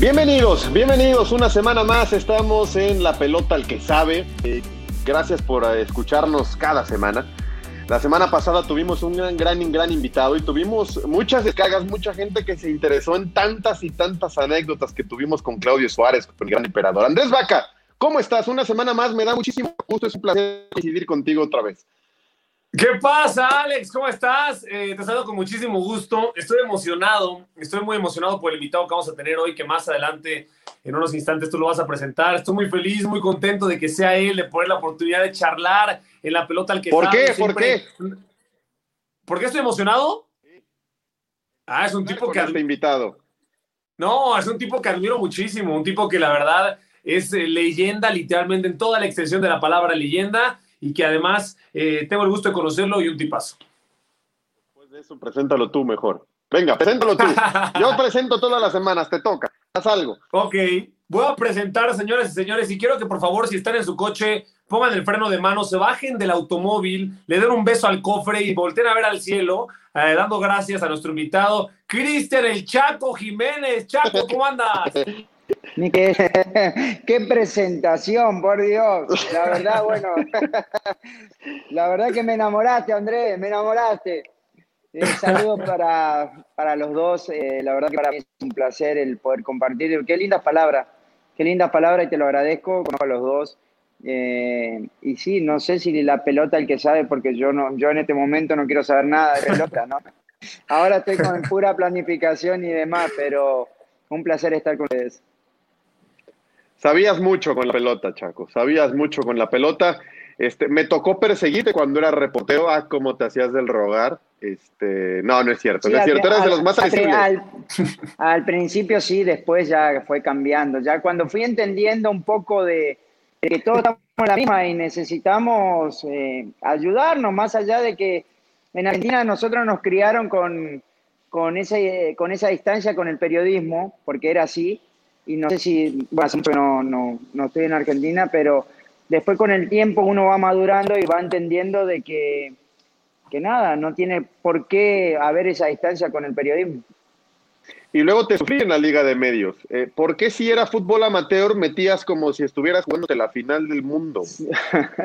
Bienvenidos, bienvenidos. Una semana más estamos en La Pelota al que sabe. Eh, gracias por eh, escucharnos cada semana. La semana pasada tuvimos un gran, gran, gran invitado y tuvimos muchas descargas, mucha gente que se interesó en tantas y tantas anécdotas que tuvimos con Claudio Suárez, con el gran emperador. Andrés Vaca, ¿cómo estás? Una semana más, me da muchísimo gusto, es un placer coincidir contigo otra vez. ¿Qué pasa, Alex? ¿Cómo estás? Eh, te saludo con muchísimo gusto. Estoy emocionado, estoy muy emocionado por el invitado que vamos a tener hoy, que más adelante, en unos instantes, tú lo vas a presentar. Estoy muy feliz, muy contento de que sea él, de poner la oportunidad de charlar en la pelota al que ¿Por sabe. qué? ¿Por Siempre- ¿Por qué estoy emocionado? Ah, es un tipo que... este invitado. No, es un tipo que admiro muchísimo, un tipo que la verdad es eh, leyenda literalmente en toda la extensión de la palabra leyenda y que además eh, tengo el gusto de conocerlo y un tipazo. Después de eso, preséntalo tú mejor. Venga, preséntalo tú. Yo presento todas las semanas, te toca. Haz algo. Ok, voy a presentar, señores y señores, y quiero que por favor, si están en su coche, pongan el freno de mano, se bajen del automóvil, le den un beso al cofre y volteen a ver al cielo, eh, dando gracias a nuestro invitado, Cristian el Chaco Jiménez. Chaco, ¿cómo andas? Qué presentación, por Dios. La verdad, bueno, la verdad que me enamoraste, Andrés, me enamoraste. Eh, saludos para, para los dos. eh, la verdad que para mí es un placer el poder compartir. Qué lindas palabras, qué lindas palabras y te lo agradezco. A los dos. Eh, y sí, no sé si la pelota el que sabe, porque yo no, yo en este momento no quiero saber nada de pelota, ¿no? Ahora estoy con pura planificación y demás, pero un placer estar con ustedes. Sabías mucho con la pelota, Chaco. Sabías mucho con la pelota. Este, me tocó perseguirte cuando era reportero. Ah, cómo te hacías del rogar. Este, no, no es cierto. Sí, no es cierto. Eres de los más al-. Al, al principio sí, después ya fue cambiando. Ya cuando fui entendiendo un poco de, de que todos estamos en la misma y necesitamos eh, ayudarnos, más allá de que en Argentina nosotros nos criaron con, con, ese, con esa distancia con el periodismo, porque era así. Y no sé si, bueno, hace mucho que no, no, no estoy en Argentina, pero después con el tiempo uno va madurando y va entendiendo de que que nada, no tiene por qué haber esa distancia con el periodismo. Y luego te sufrí en la Liga de Medios. Eh, ¿Por qué si era fútbol amateur metías como si estuvieras jugándote la final del mundo?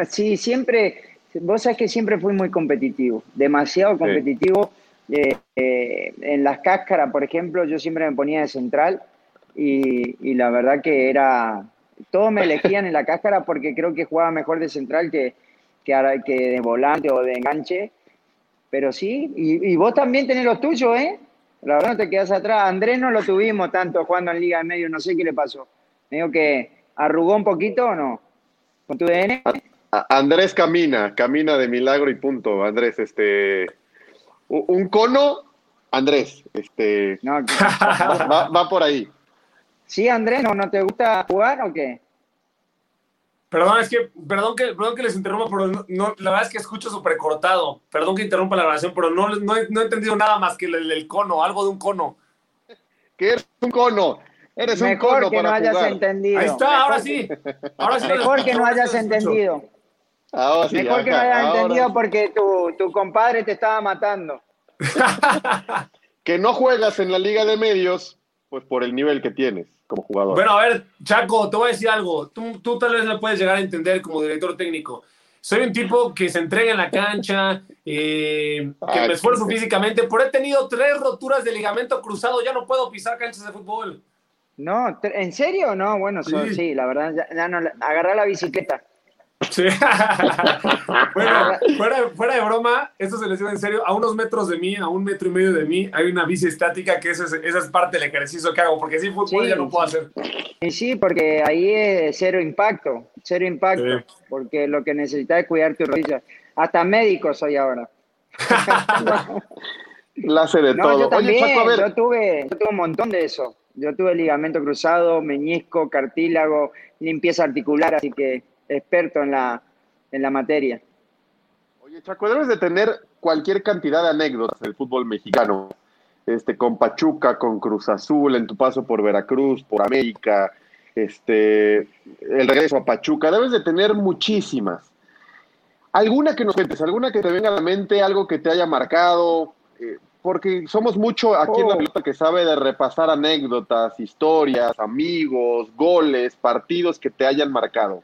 Sí, siempre, vos sabés que siempre fui muy competitivo, demasiado competitivo. Eh, eh, en las cáscaras, por ejemplo, yo siempre me ponía de central y, y la verdad que era, todos me elegían en la cáscara porque creo que jugaba mejor de central que, que, que de volante o de enganche. Pero sí, y, y vos también tenés los tuyos, ¿eh? La verdad no te quedas atrás. Andrés no lo tuvimos tanto jugando en Liga de Medio, no sé qué le pasó. Me digo que arrugó un poquito o no. ¿Con tu DN? Andrés camina, camina de milagro y punto. Andrés, este. Un cono, Andrés, este. va, va, por ahí. Sí, Andrés, ¿no, ¿no te gusta jugar o qué? Perdón, es que, perdón que, perdón que les interrumpa, pero no, la verdad es que escucho súper cortado. Perdón que interrumpa la grabación, pero no, no, he, no he entendido nada más que el, el, cono, algo de un cono. ¿Qué eres un cono? Eres Mejor un cono que para no hayas jugar. entendido. Ahí está, Mejor ahora sí. Ahora sí Mejor que no hayas entendido. Ahora sí, Mejor que no hayas ahora entendido porque tu, tu compadre te estaba matando. Que no juegas en la Liga de Medios, pues por el nivel que tienes como jugador. Bueno, a ver, Chaco, te voy a decir algo. Tú, tú tal vez me puedes llegar a entender como director técnico. Soy un tipo que se entrega en la cancha, eh, que me esfuerzo sí. físicamente, pero he tenido tres roturas de ligamento cruzado, ya no puedo pisar canchas de fútbol. No, ¿te- ¿en serio? No, bueno, so- Sí. sí, la verdad, ya, ya no, agarrar la bicicleta. Sí. bueno, fuera, fuera de broma, esto se les digo en serio, a unos metros de mí, a un metro y medio de mí, hay una bici estática que esa es, esa es parte del ejercicio que hago, porque sin fútbol Sí, ya no puedo hacer. Y sí, porque ahí es cero impacto, cero impacto, Sí. porque lo que necesitas es cuidar tu rodilla. Hasta médico soy ahora. La hace de No, todo. yo también, Oye, Chaco, a ver, yo, tuve, yo tuve un montón de eso. Yo tuve ligamento cruzado, meñisco, cartílago, limpieza articular, así que experto en la, en la materia. Oye, Chaco, debes de tener cualquier cantidad de anécdotas del fútbol mexicano. Este, con Pachuca, con Cruz Azul, en tu paso por Veracruz, por América, este, el regreso a Pachuca. Debes de tener muchísimas. ¿Alguna que nos cuentes? ¿Alguna que te venga a la mente? ¿Algo que te haya marcado? Eh, porque somos mucho aquí en la Oh. pelota que sabe de repasar anécdotas, historias, amigos, goles, partidos que te hayan marcado.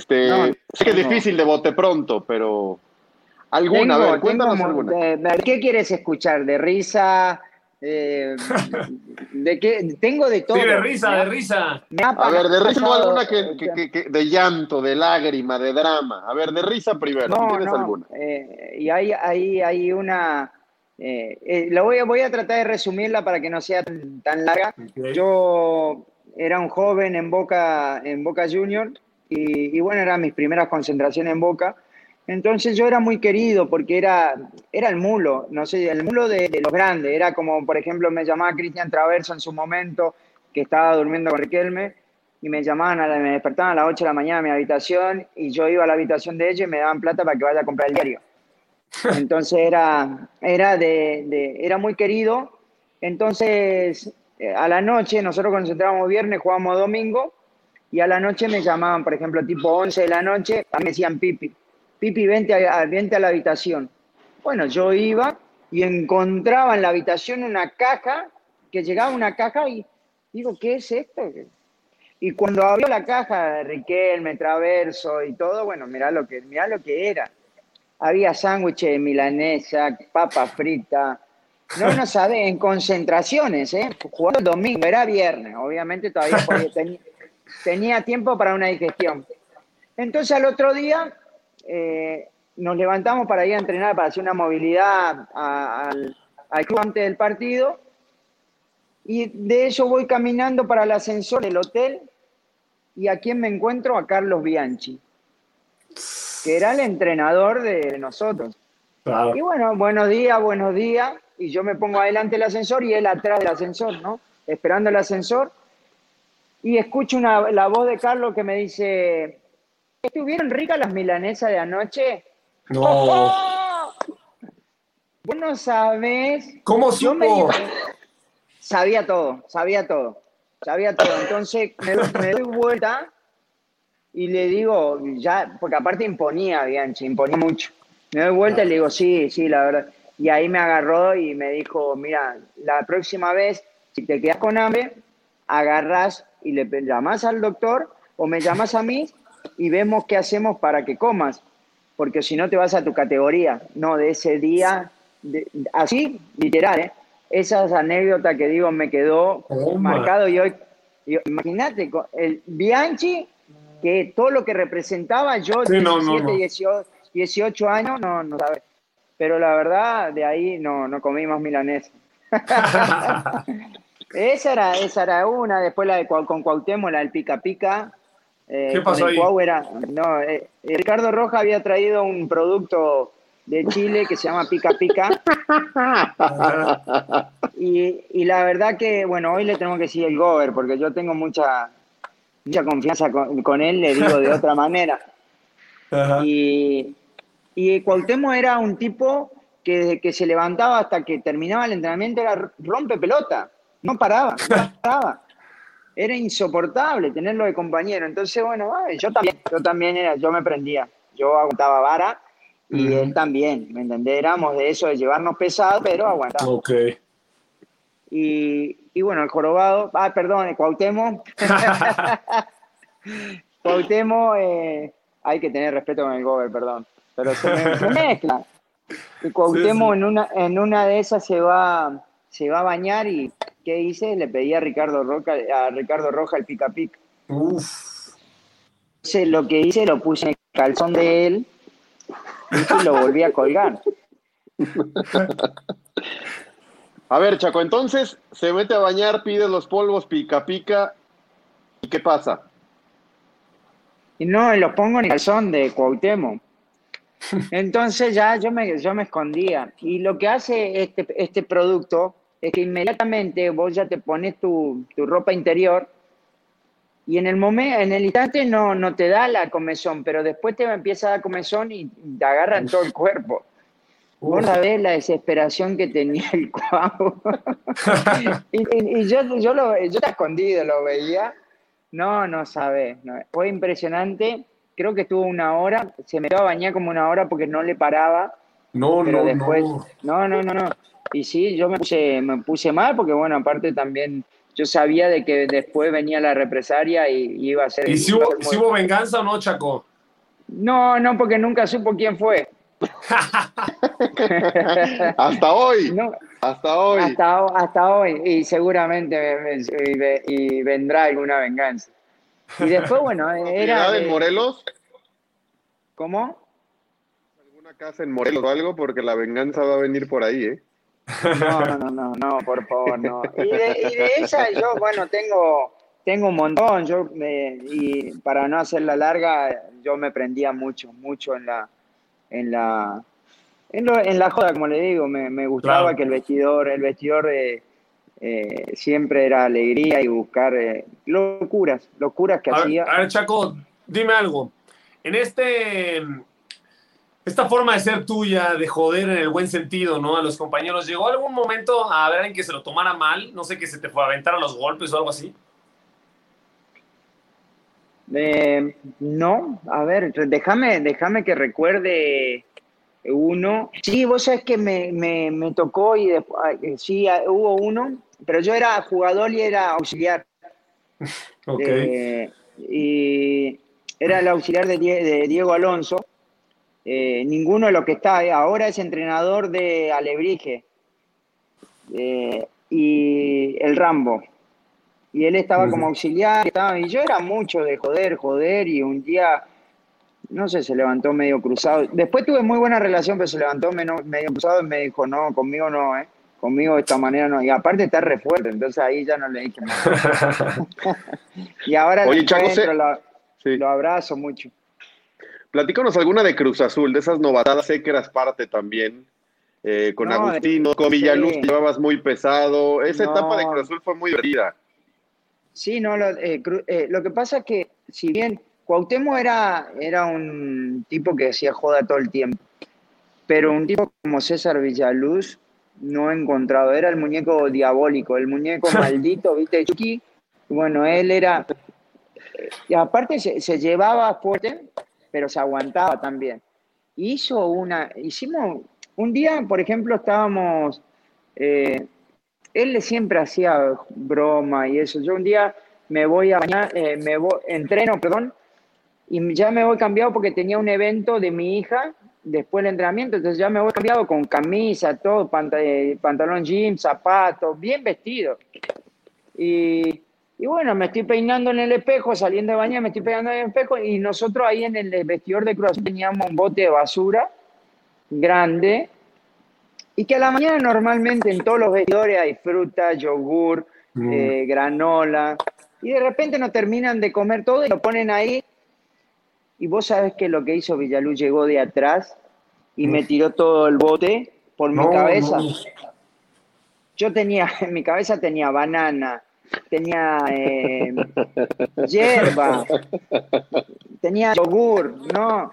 Este, No, sé que es difícil de bote pronto, pero alguna, a ver, cuéntanos alguna. de- ¿Qué quieres escuchar? ¿De risa? Eh, ¿De qué? Tengo de todo. Sí, de risa, de risa. A ver, de risa no alguna que, que- que- que- de llanto, de lágrima, de drama. A ver, de risa primero, No, ¿tienes no, alguna? eh, y hay, hay, hay una... eh, eh, la voy, a- voy a tratar de resumirla para que no sea tan, tan larga. Yo era un joven en Boca, en Boca Junior y, y bueno, eran mis primeras concentraciones en Boca. Entonces yo era muy querido porque era, era el mulo, no sé, el mulo de, de los grandes. Era como, por ejemplo, me llamaba Cristian Traverso en su momento, que estaba durmiendo con Riquelme, y me llamaban, a la- me despertaban a las 8 de la mañana en mi habitación, y yo iba a la habitación de ellos y me daban plata para que vaya a comprar el diario. Entonces era, era, de, de- era muy querido. Entonces, eh, a la noche, nosotros concentrábamos viernes, jugábamos domingo, y a la noche me llamaban, por ejemplo, tipo 11 de la noche, a mí me decían Pipi, Pipi, vente a, vente a la habitación. Bueno, yo iba y encontraba en la habitación una caja, que llegaba una caja y digo, ¿qué es esto? Y cuando abrió la caja Riquelme, Traverso y todo, bueno, mirá lo que, mirá lo que era. Había sándwiches de milanesa, papa frita. No, no sabés, en concentraciones, ¿eh? Jugando el domingo, era viernes, obviamente todavía podía- tenía, tenía tiempo para una digestión. Entonces al otro día eh, nos levantamos para ir a entrenar, para hacer una movilidad a- al, al club antes del partido. Y de eso voy caminando para el ascensor del hotel. ¿Y a quién me encuentro? A Carlos Bianchi, que era el entrenador de nosotros. Claro. Y bueno, buenos días, buenos días. Y yo me pongo adelante del ascensor y él atrás del ascensor, ¿no? Esperando el ascensor. Y escucho una, la voz de Carlos que me dice, ¿estuvieron ricas las milanesas de anoche? No. Vos no sabés. ¿Cómo Yo me- supo? sabía todo, sabía todo, sabía todo. Entonces me, doy- me doy vuelta y le digo, ya, porque aparte imponía, Bianchi, imponía mucho. Me doy vuelta y le digo, sí, sí, la verdad. Y ahí me agarró y me dijo, mira, la próxima vez, si te quedas con hambre, agarras y le llamas al doctor o me llamas a mí y vemos qué hacemos para que comas, porque si no te vas a tu categoría, no de ese día, de- así, literal, ¿eh? Esas anécdotas que digo me quedó Toma. marcado y hoy, imagínate, el Bianchi, que todo lo que representaba yo, Sí, no, no, 17, no. 18, 18 años, no, no sabes. Pero la verdad, de ahí no, no comí más milanesa. esa, era, esa era una, después la de con Cuauhtémoc, la del pica pica. Eh, ¿Qué pasó ahí? Era, no, eh, Ricardo Roja había traído un producto de Chile que se llama Pica Pica. y, y, la verdad que, bueno, hoy le tenemos que decir el Gober, porque yo tengo mucha, mucha confianza con, él, le digo de otra manera. Y, y Cuauhtémoc era un tipo que desde que se levantaba hasta que terminaba el entrenamiento era rompe pelota, no paraba, no paraba. Era insoportable tenerlo de compañero. Entonces, bueno, yo también, yo también era, yo me prendía, yo aguantaba vara y él también, ¿me entendés? Éramos de eso, de llevarnos pesado, pero aguantaba. Ok. Y, y bueno, el jorobado, ah, perdón, el Cuauhtémoc. Cuauhtémoc, eh, hay que tener respeto con el gober, perdón. Pero se, me, mezcla. Y Cuauhtémoc En, una, en una de esas se va, se va a bañar y ¿qué hice? Le pedí a Ricardo, Roca, a Ricardo Roja el pica pica. Uf. Entonces, lo que hice, lo puse en el calzón de él y lo volví a colgar. A ver, Chaco, entonces se mete a bañar, pide los polvos, pica pica. ¿Y qué pasa? Y no, los pongo en el calzón de Cuauhtémoc. Entonces ya yo me, yo me escondía. Y lo que hace este, este producto es que inmediatamente vos ya te pones tu, tu ropa interior y en el momento, en el instante no, no te da la comezón, pero después te empieza a dar comezón y te agarra en todo el cuerpo. Vos sabés la desesperación que tenía el cuau. y, yo, yo, lo, yo escondido, lo veía. No, no sabés. Fue impresionante. Creo que estuvo una hora. Se metió a bañar como una hora porque no le paraba. No, no, después, no. No, no, no, Y sí, yo me puse, me puse mal porque, bueno, aparte también yo sabía de que después venía la represalia y, iba a ser... ¿Y si hubo, si hubo venganza o no, Chaco? No, no, porque nunca supo quién fue. hasta hoy. hasta hoy. Hasta, hoy. Y seguramente y, vendrá alguna venganza. Y después, bueno, era. en Morelos? ¿Cómo? ¿Alguna casa en Morelos o algo? Porque la venganza va a venir por ahí, ¿eh? No, no, no, no, por favor, no. Y de, esa yo, bueno, tengo, tengo un montón. Yo, y para no hacerla larga, yo me prendía mucho, mucho en la, en la, en, la joda, como le digo, me, gustaba que el vestidor, el vestidor eh, siempre era alegría y buscar eh, locuras, locuras que hacía. a ver, Chaco, dime algo. En este, esta forma de ser tuya, de joder en el buen sentido, ¿no? A los compañeros, ¿llegó algún momento a ver en que se lo tomara mal? No sé, que se te fue a aventar a los golpes o algo así. Eh, no, a ver, déjame, déjame que recuerde uno. Sí, vos sabés que me, me, tocó y después, eh, sí, hubo uno, pero yo era jugador y era auxiliar. ok. Eh, y era el auxiliar de, Diego Alonso. Ninguno de los que está ahora es entrenador de Alebrije y el Rambo y él estaba como auxiliar, y yo era mucho de joder, joder, y un día, no sé, se levantó medio cruzado. Después tuve muy buena relación, pero se levantó medio, cruzado y me dijo, no, conmigo no, ¿eh? Conmigo de esta manera no. Y aparte está re fuerte, entonces ahí ya no le dije más. y ahora Oye, lo, abrazo mucho. Platícanos alguna de Cruz Azul, de esas novatadas, sé que eras parte también. Eh, con Agustino, con Villaluz, llevabas muy pesado. Esa etapa de Cruz Azul fue muy divertida. Sí, no, lo, eh, eh, lo que pasa es que si bien Cuauhtémoc era, era un tipo que hacía joda todo el tiempo, pero un tipo como César Villaluz no he encontrado, era el muñeco diabólico, el muñeco maldito, ¿viste? Chucky, bueno, él era, y aparte se, llevaba fuerte, pero se aguantaba también. Hizo una, hicimos, un día, por ejemplo, estábamos... Eh, él siempre hacía broma y eso. Yo un día me voy a bañar, eh, me voy, entreno, perdón, y ya me voy cambiado porque tenía un evento de mi hija después del entrenamiento, entonces ya me voy cambiado con camisa, todo, eh, pantalón jean, zapatos, bien vestido. Y, Y bueno, me estoy peinando en el espejo, saliendo de bañar, me estoy peinando en el espejo y nosotros ahí en el vestidor de Cruz teníamos un bote de basura grande y que a la mañana normalmente en todos los vestidores hay fruta, yogur, Mm. eh, granola y de repente no terminan de comer todo y lo ponen ahí y vos sabés que lo que hizo Villaluz llegó de atrás y me tiró todo el bote por mi cabeza. no. Yo tenía, en mi cabeza tenía banana, tenía eh, hierba, tenía yogur, ¿no?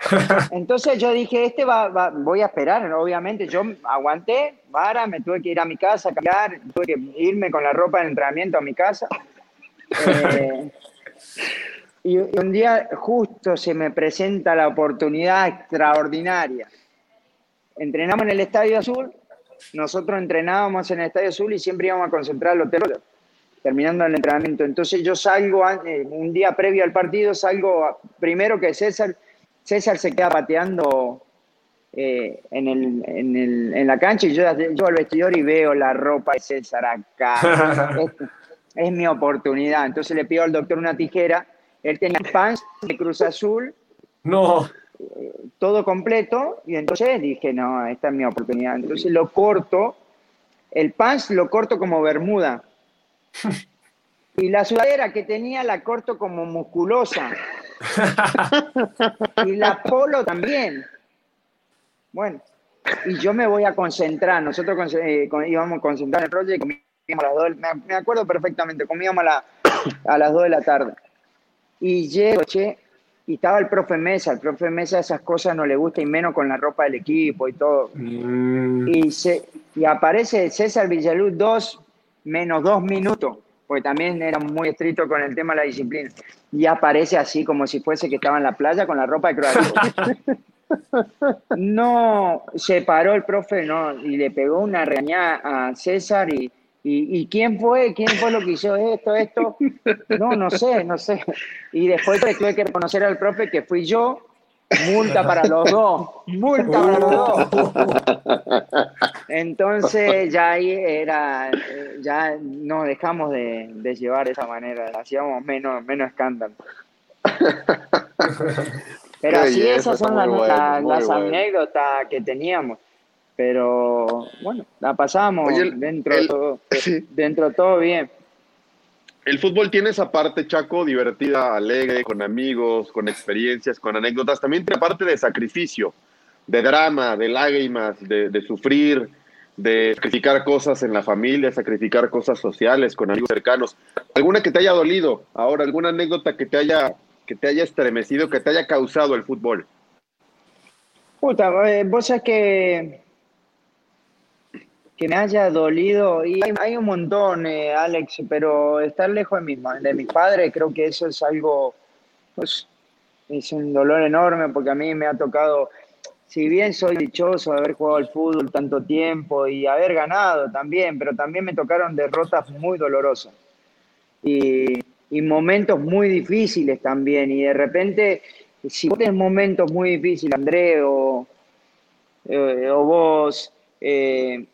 Entonces yo dije, este va, voy a esperar, obviamente. Yo aguanté, para, me tuve que ir a mi casa a cambiar, tuve que irme con la ropa de entrenamiento a mi casa. Eh, y y un día justo se me presenta la oportunidad extraordinaria. Entrenamos en el Estadio Azul, nosotros entrenábamos en el Estadio Azul y siempre íbamos a concentrar al hotel terminando el entrenamiento. Entonces yo salgo eh, un día previo al partido, salgo primero que César, César se queda pateando eh, en, el, en, el- en la cancha y yo, yo al vestidor y veo la ropa de César acá. es, es mi oportunidad. Entonces le pido al doctor una tijera. Él tenía pants de Cruz Azul, No. todo completo, y entonces dije, no, esta es mi oportunidad. Entonces lo corto, el pants lo corto como bermuda. Y la sudadera que tenía la corto como musculosa. Y la polo también. Bueno, y yo me voy a concentrar. Nosotros eh, íbamos a concentrar en el proyecto y comíamos a las dos, me, me acuerdo perfectamente, comíamos a, la- a las 2 de la tarde. Y llego, che, y estaba el profe Mesa. El profe Mesa esas cosas no le gusta y menos con la ropa del equipo y todo. Mm. Y, se, y aparece César Villaluz dos menos dos minutos, porque también era muy estricto con el tema de la disciplina. Y aparece así como si fuese que estaba en la playa con la ropa de Azul. No, se paró el profe no, y le pegó una regañada a César y, y, y ¿quién fue? ¿Quién fue lo que hizo esto, esto? No, no sé, no sé. Y después tuve que reconocer al profe que fui yo, multa para los dos, multa para los dos. Entonces ya ahí era, eh, ya nos dejamos de, de llevar de esa manera, hacíamos menos, menos escándalo. Pero así esas son las, muy bueno, las- muy las bueno. anécdotas que teníamos. Pero bueno, la pasamos Oye, el- dentro, de todo, sí. dentro de todo bien. El fútbol tiene esa parte, Chaco, divertida, alegre, con amigos, con experiencias, con anécdotas. También tiene parte de sacrificio, de drama, de lágrimas, de, sufrir, de sacrificar cosas en la familia, sacrificar cosas sociales con amigos cercanos. ¿Alguna que te haya dolido ahora? ¿Alguna anécdota que te haya, que te haya estremecido, que te haya causado el fútbol? Puta, eh, vos sabés que, que me haya dolido, y hay, un montón, eh, Alex, pero estar lejos de ma- de mis padres, creo que eso es algo, pues, es un dolor enorme, porque a mí me ha tocado, si bien soy dichoso de haber jugado al fútbol tanto tiempo y haber ganado también, pero también me tocaron derrotas muy dolorosas. Y, y momentos muy difíciles también, y de repente si vos tenés momentos muy difíciles, André, o, eh, o vos eh,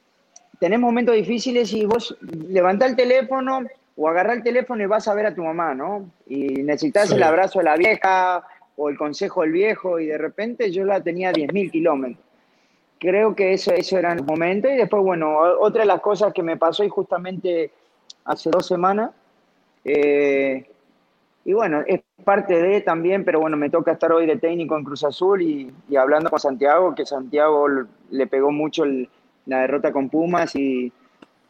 tenés momentos difíciles y vos levantás el teléfono o agarrás el teléfono y vas a ver a tu mamá, ¿no? Y necesitas Sí. el abrazo de la vieja o el consejo del viejo y de repente yo la tenía a 10.000 kilómetros. Creo que eso, eso eran los momentos y después, bueno, otra de las cosas que me pasó y justamente hace dos semanas, eh, y bueno, es parte de también, pero bueno, me toca estar hoy de técnico en Cruz Azul y, y hablando con Santiago, que Santiago le pegó mucho el- la derrota con Pumas y,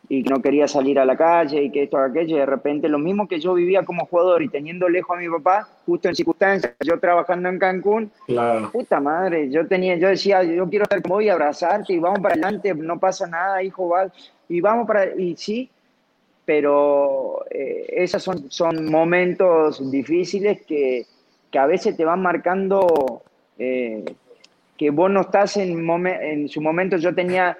y no quería salir a la calle y que esto, aquello, y de repente lo mismo que yo vivía como jugador y teniendo lejos a mi papá, justo en circunstancias, yo trabajando en Cancún, Claro. puta madre, yo tenía, yo decía, yo quiero estar como hoy, abrazarte y vamos para adelante, no pasa nada, hijo, va, y vamos para, y sí, pero eh, esos son, son momentos difíciles que, que a veces te van marcando eh, que vos no estás en, momen- en su momento. Yo tenía,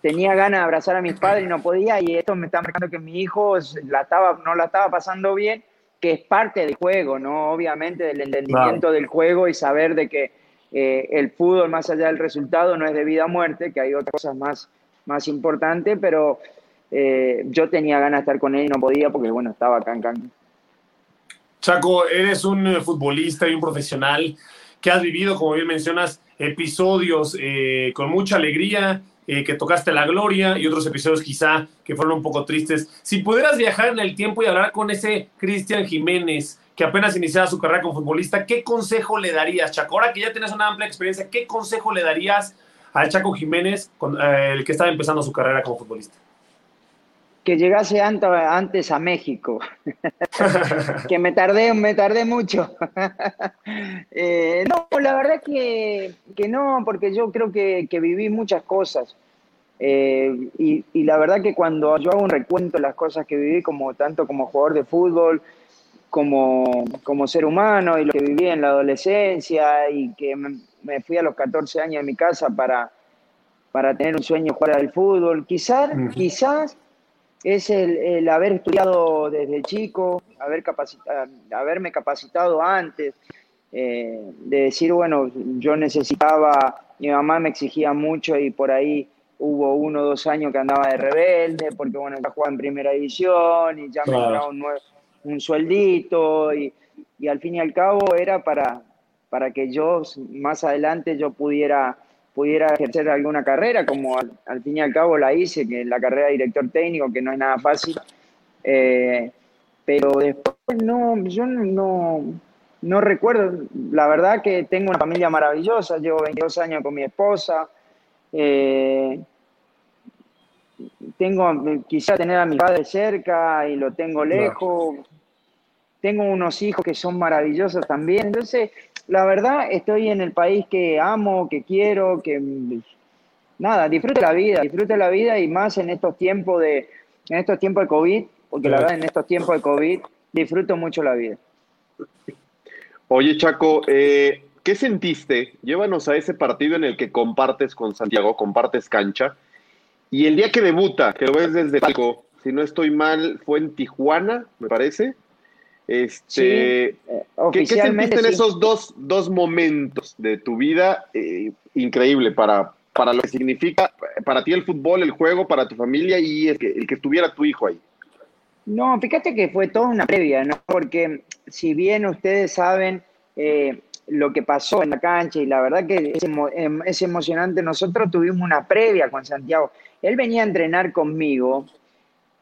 tenía ganas de abrazar a mis padres y no podía, y esto me está marcando que mi hijo la estaba, no la estaba pasando bien, que es parte del juego, ¿no? Obviamente del entendimiento del juego y saber de que eh, el fútbol, más allá del resultado, no es de vida o muerte, que hay otras cosas más, más importantes, pero eh, yo tenía ganas de estar con él y no podía porque, bueno, estaba acá en Cancún. Chaco, eres un eh, futbolista y un profesional que has vivido, como bien mencionas, episodios eh, con mucha alegría, eh, que tocaste la gloria y otros episodios quizá que fueron un poco tristes. Si pudieras viajar en el tiempo y hablar con ese Cristian Jiménez que apenas iniciaba su carrera como futbolista, ¿qué consejo le darías, Chaco? Ahora que ya tienes una amplia experiencia, ¿qué consejo le darías al Chaco Jiménez, el que estaba empezando su carrera como futbolista? Que llegase antes a México, que me tardé, me tardé mucho. Eh, no, la verdad que, que, no, porque yo creo que, que viví muchas cosas. Eh, y, y, la verdad que cuando yo hago un recuento de las cosas que viví, como tanto como jugador de fútbol, como, como ser humano, y lo que viví en la adolescencia, y que me, me fui a los 14 años de mi casa para, para tener un sueño jugar al fútbol, quizás, quizás es el, haber estudiado desde chico, haber haberme capacitado antes, eh, de decir, bueno, yo necesitaba, mi mamá me exigía mucho y por ahí hubo uno o dos años que andaba de rebelde, porque bueno, ya jugaba en primera división y ya me entraba un, un sueldito y, y, al fin y al cabo era para, para que yo más adelante yo pudiera pudiera ejercer alguna carrera, como al, fin y al cabo la hice, que la carrera de director técnico, que no es nada fácil. Eh, pero después no, yo no, no recuerdo, la verdad que tengo una familia maravillosa, llevo 22 años con mi esposa, eh, tengo, quizá tener a mi padre cerca y lo tengo lejos, tengo unos hijos que son maravillosos también, entonces la verdad estoy en el país que amo, que quiero, que nada, disfrute la vida, disfrute la vida y más en estos tiempos de, en estos tiempos de COVID, porque la verdad en estos tiempos de COVID disfruto mucho la vida. Oye Chaco, eh, ¿qué sentiste? Llévanos a ese partido en el que compartes con Santiago, compartes cancha, y el día que debuta, que lo ves desde Talco, si no estoy mal, fue en Tijuana, me parece. Este, eh, ¿qué, sentiste en esos dos, dos, momentos de tu vida? Eh, increíble para, para lo que significa para ti el fútbol, el juego, para tu familia y el que, el que estuviera tu hijo ahí. No, fíjate que fue toda una previa, ¿no? Porque si bien ustedes saben eh, lo que pasó en la cancha y la verdad que es, em, es, emocionante, nosotros tuvimos una previa con Santiago. Él venía a entrenar conmigo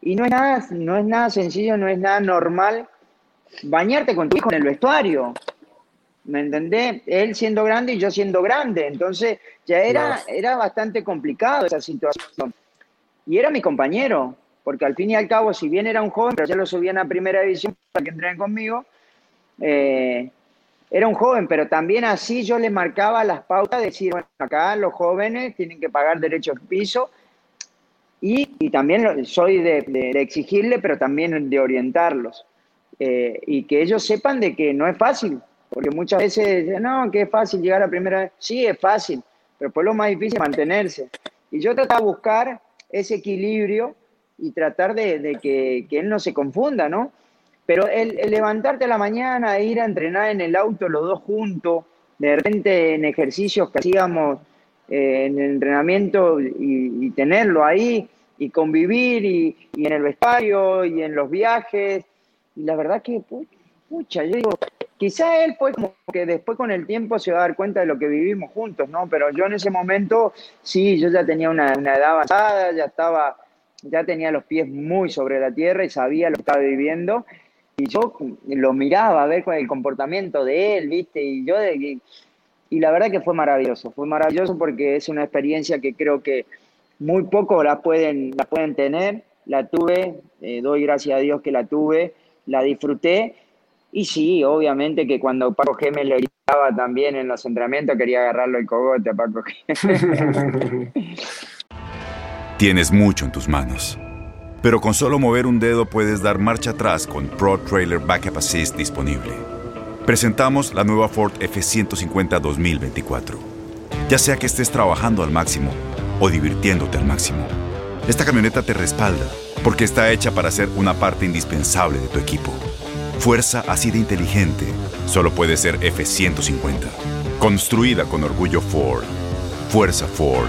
y no es nada, no es nada sencillo, no es nada normal bañarte con tu hijo en el vestuario. ¿Me entendés? Él siendo grande y yo siendo grande. Entonces ya era, era bastante complicado esa situación. Y era mi compañero, porque al fin y al cabo, si bien era un joven, pero ya lo subían a primera división para que entrenen conmigo, eh, era un joven, pero también así yo le marcaba las pautas de decir, bueno, acá los jóvenes tienen que pagar derechos de piso y, y también soy de, de, exigirle, pero también de orientarlos. Eh, y que ellos sepan de que no es fácil, porque muchas veces dicen, no, que es fácil llegar a primera vez. Sí, es fácil, pero pues lo más difícil es mantenerse. Y yo trataba de buscar ese equilibrio y tratar de, que, él no se confunda, ¿no? Pero el, levantarte a la mañana, e ir a entrenar en el auto los dos juntos, de repente en ejercicios que hacíamos eh, en el entrenamiento y, tenerlo ahí y convivir y, y, en el vestuario y en los viajes y la verdad que, pucha, yo digo, quizá él pues como que después con el tiempo se va a dar cuenta de lo que vivimos juntos, ¿no? Pero yo en ese momento, sí, yo ya tenía una, edad avanzada, ya estaba, ya tenía los pies muy sobre la tierra y sabía lo que estaba viviendo. Y yo lo miraba a ver con el comportamiento de él, ¿viste? Y yo y, la verdad que fue maravilloso, fue maravilloso porque es una experiencia que creo que muy pocos la pueden, la pueden tener. La tuve, eh, doy gracias a Dios que la tuve la disfruté. Y sí, obviamente que cuando Paco Gémez le gritaba también en los entrenamientos, quería agarrarlo el cogote a Paco Gémez. Tienes mucho en tus manos. Pero con solo mover un dedo puedes dar marcha atrás con Pro Trailer Backup Assist disponible. Presentamos la nueva Ford F150 2024. Ya sea que estés trabajando al máximo o divirtiéndote al máximo, esta camioneta te respalda porque está hecha para ser una parte indispensable de tu equipo. Fuerza así de inteligente solo puede ser F-150. Construida con orgullo Ford. Fuerza Ford.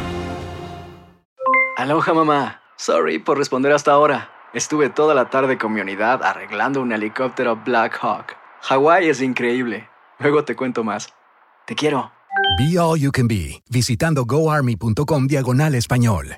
Aloha mamá. Sorry por responder hasta ahora. Estuve toda la tarde con mi unidad arreglando un helicóptero Black Hawk. Hawái es increíble. Luego te cuento más. Te quiero. Be All You Can Be, visitando goarmy.com diagonal español.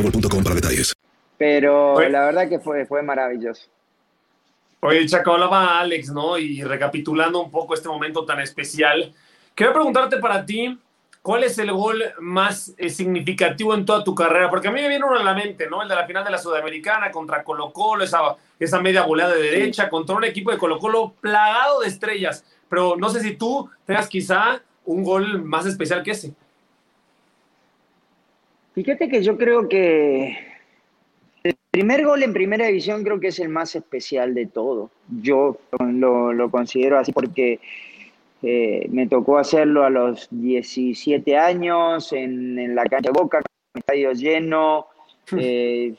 boostmobile.com para detalles. Pero Oye. la verdad que fue, fue maravilloso. Oye, Chaco, hablaba Alex, ¿no? Y recapitulando un poco este momento tan especial, quería preguntarte para ti, ¿cuál es el gol más eh, significativo en toda tu carrera? Porque a mí me viene uno a la mente, ¿no? El de la final de la Sudamericana contra Colo Colo, esa, esa media goleada de derecha, contra un equipo de Colo Colo plagado de estrellas. Pero no sé si tú tengas quizá un gol más especial que ese. Fíjate que yo creo que el primer gol en primera división creo que es el más especial de todo. Yo lo, lo considero así porque eh, me tocó hacerlo a los 17 años en, en la cancha de Boca, con el estadio lleno. Eh,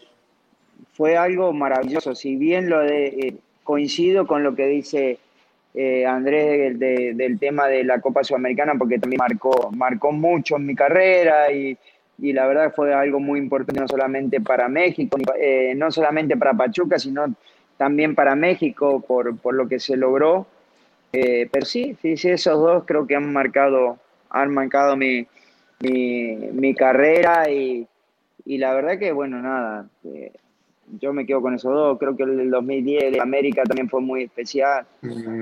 fue algo maravilloso. Si bien lo de, eh, coincido con lo que dice Andrés de- de- del tema de la Copa Sudamericana, porque también marcó, marcó mucho en mi carrera y, y la verdad fue algo muy importante no solamente para México, eh, no solamente para Pachuca, sino también para México por, por lo que se logró. Eh, pero sí, sí, sí, esos dos creo que han marcado, han marcado mi, mi, mi carrera y, y la verdad que, bueno, nada, eh, yo me quedo con esos dos. Creo que el del 2010 de América también fue muy especial,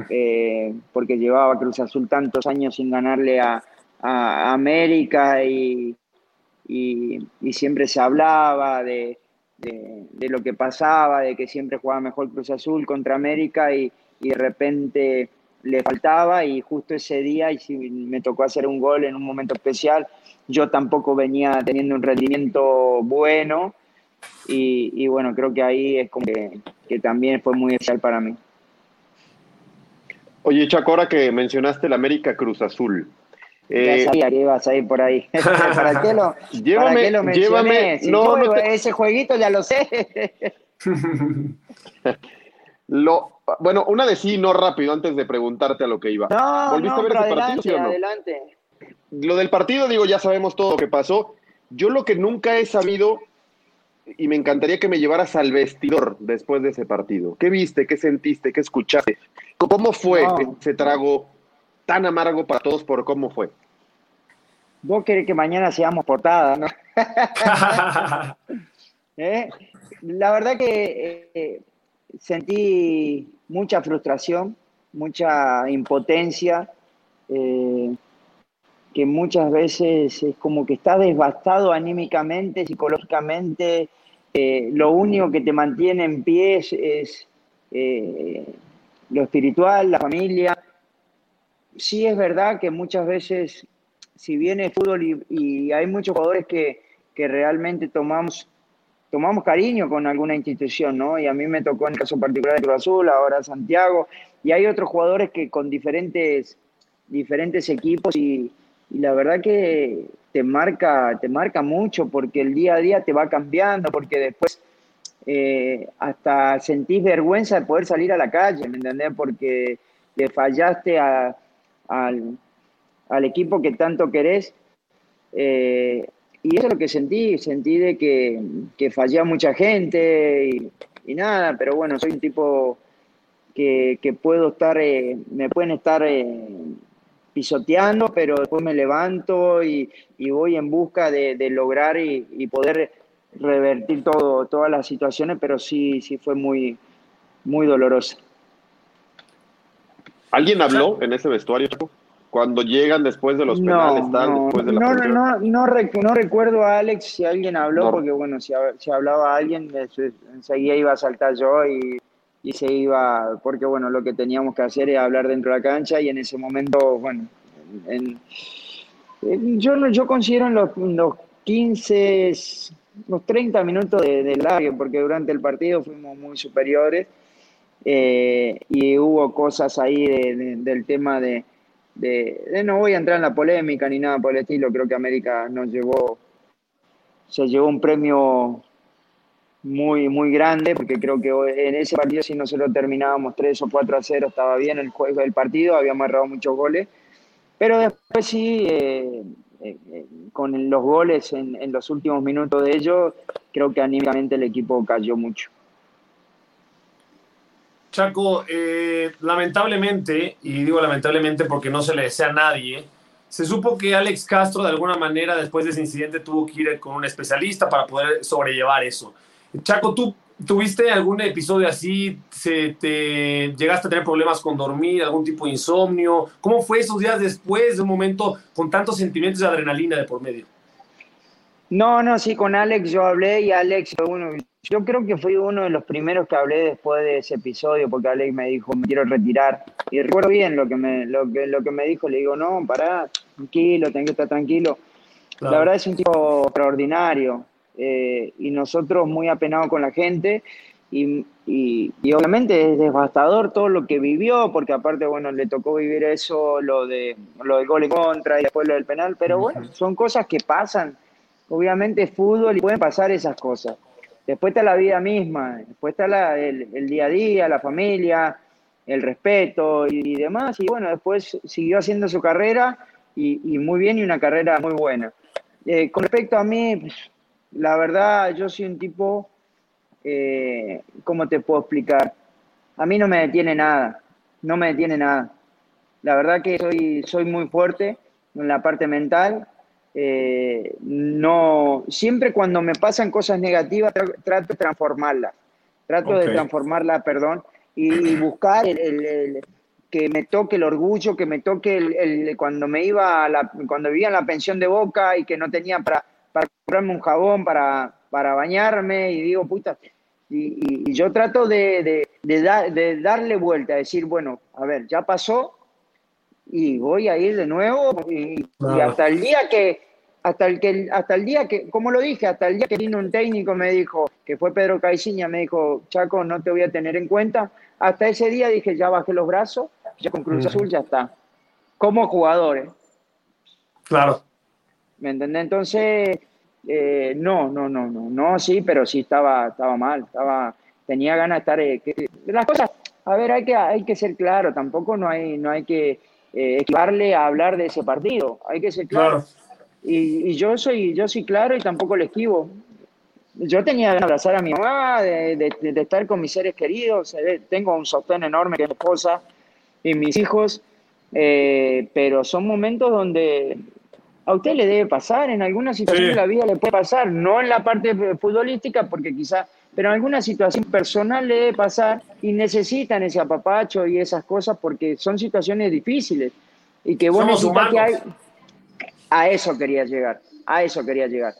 eh, porque llevaba Cruz Azul tantos años sin ganarle a, a América y, y, siempre se hablaba de, de, de lo que pasaba, de que siempre jugaba mejor Cruz Azul contra América y, y de repente le faltaba y justo ese día y si me tocó hacer un gol en un momento especial. Yo tampoco venía teniendo un rendimiento bueno y, y bueno, creo que ahí es como que, que también fue muy especial para mí. Oye, Chaco, ahora que mencionaste el América Cruz Azul. Eh, ya sabía que ibas a ir por ahí. ¿Para qué lo, Llévame- para qué lo mencioné? llévame- Si no, yo no te- ese jueguito ya lo sé. lo, bueno, una de sí, no rápido, antes de preguntarte a lo que iba. No, ¿Volviste no, a ver ese partido, sí o no? adelante. Lo del partido, digo, ya sabemos todo lo que pasó. Yo lo que nunca he sabido, y me encantaría que me llevaras al vestidor después de ese partido. ¿Qué viste? ¿Qué sentiste? ¿Qué escuchaste? ¿Cómo fue No. ese trago tan amargo para todos por cómo fue? Vos querés que mañana seamos portada, ¿no? ¿Eh? La verdad que eh, sentí mucha frustración, mucha impotencia, eh, que muchas veces es como que estás devastado anímicamente, psicológicamente. lo único que te mantiene en pie es, es, lo espiritual, la familia. Sí es verdad que muchas veces, si bien es fútbol y, hay muchos jugadores que, que realmente tomamos tomamos cariño con alguna institución, ¿no? Y a mí me tocó en el caso particular de Cruz Azul, ahora Santiago, y hay otros jugadores que con diferentes, diferentes equipos y, y la verdad que te marca, te marca mucho porque el día a día te va cambiando, porque después eh, hasta sentís vergüenza de poder salir a la calle, ¿me entendés? Porque le fallaste a- al, al equipo que tanto querés. Eh, y eso es lo que sentí, sentí de que, que fallé a mucha gente y, nada, pero bueno, soy un tipo que, que puedo estar, eh, me pueden estar eh, pisoteando, pero después me levanto y, y voy en busca de, de lograr y, y poder revertir todo, todas las situaciones, pero sí, sí fue muy, muy dolorosa. ¿Alguien habló en ese vestuario? Cuando llegan después de los penales, tal, no, después de la no, no, no, rec- no recuerdo a Alex si alguien habló, No. porque bueno, si, hab- si hablaba alguien, eso- enseguida iba a saltar yo y, y se iba, porque bueno, lo que teníamos que hacer era hablar dentro de la cancha y en ese momento, bueno, en- en- yo, no- yo considero en los, los 15, los 30 minutos de, de largo, porque durante el partido fuimos muy superiores eh, y hubo cosas ahí de- de- del tema de, de- no voy a entrar en la polémica ni nada por el estilo, creo que América nos llevó, se llevó un premio muy, muy grande, porque creo que en ese partido si nosotros terminábamos 3 o 4 a 0 estaba bien el juego del partido, habíamos errado muchos goles, pero después sí, eh, eh, con los goles en, en los últimos minutos de ellos, creo que anímicamente el equipo cayó mucho. Chaco, eh, lamentablemente, y digo lamentablemente porque no se le desea a nadie, se supo que Alex Castro de alguna manera después de ese incidente tuvo que ir con un especialista para poder sobrellevar eso. Chaco, ¿tú tuviste algún episodio así? ¿Se te llegaste a tener problemas con dormir, algún tipo de insomnio? ¿Cómo fue esos días después de un momento con tantos sentimientos de adrenalina de por medio? No, no, sí, con Alex yo hablé y Alex uno, yo creo que fui uno de los primeros que hablé después de ese episodio, porque Alex me dijo, me quiero retirar. Y recuerdo bien lo que me, lo que, lo que me dijo, le digo, no, pará, tranquilo, tengo que estar tranquilo. Claro. La verdad es un tipo extraordinario eh, y nosotros muy apenados con la gente y, y, y obviamente es devastador todo lo que vivió, porque aparte, bueno, le tocó vivir eso, lo, de, lo del gol en contra y después lo del penal, pero bueno, son cosas que pasan. Obviamente es fútbol y pueden pasar esas cosas. Después está la vida misma, después está la- el, el día a día, la familia, el respeto y, demás. Y bueno, después siguió haciendo su carrera y, y muy bien y una carrera muy buena. Eh, con respecto a mí, pues, la verdad, yo soy un tipo, eh, ¿cómo te puedo explicar? A mí no me detiene nada, no me detiene nada. La verdad que soy, soy muy fuerte en la parte mental. Eh, no, siempre cuando me pasan cosas negativas tra- trato de transformarlas. Trato de transformarlas, perdón, y, y buscar el, el- el- que me toque el orgullo, que me toque el, cuando me iba a la, cuando vivía en la pensión de Boca y que no tenía para, para comprarme un jabón para, para bañarme y digo, puta, y, y- y yo trato de, de- de dar- de darle vuelta, decir, bueno, a ver, ya pasó y voy a ir de nuevo y, hasta el día que, hasta el que, hasta el día que, como lo dije, hasta el día que vino un técnico me dijo, que fue Pedro Caiciña, me dijo, Chaco, no te voy a tener en cuenta. Hasta ese día dije, ya bajé los brazos, ya con Cruz Ujú. Azul ya está. Como jugadores. Claro. ¿Me entendés? Entonces, eh, no, no, no, no, no, sí, pero sí estaba, estaba mal, estaba, tenía ganas de estar, eh, que- las cosas, a ver, hay que, hay que ser claro, tampoco no hay, no hay que eh, esquivarle a hablar de ese partido, hay que ser claro. Claro. Y, y yo soy, yo soy claro y tampoco le esquivo. Yo tenía de abrazar a mi mamá, de, de- de estar con mis seres queridos, eh, tengo un sostén enorme que es mi esposa y mis hijos, eh, pero son momentos donde a usted le debe pasar, en alguna situación Sí. de la vida le puede pasar, no en la parte futbolística, porque quizá, pero en alguna situación personal le debe pasar y necesitan ese apapacho y esas cosas porque son situaciones difíciles y que vos Somos necesitas que hay, a eso quería llegar, a eso quería llegar.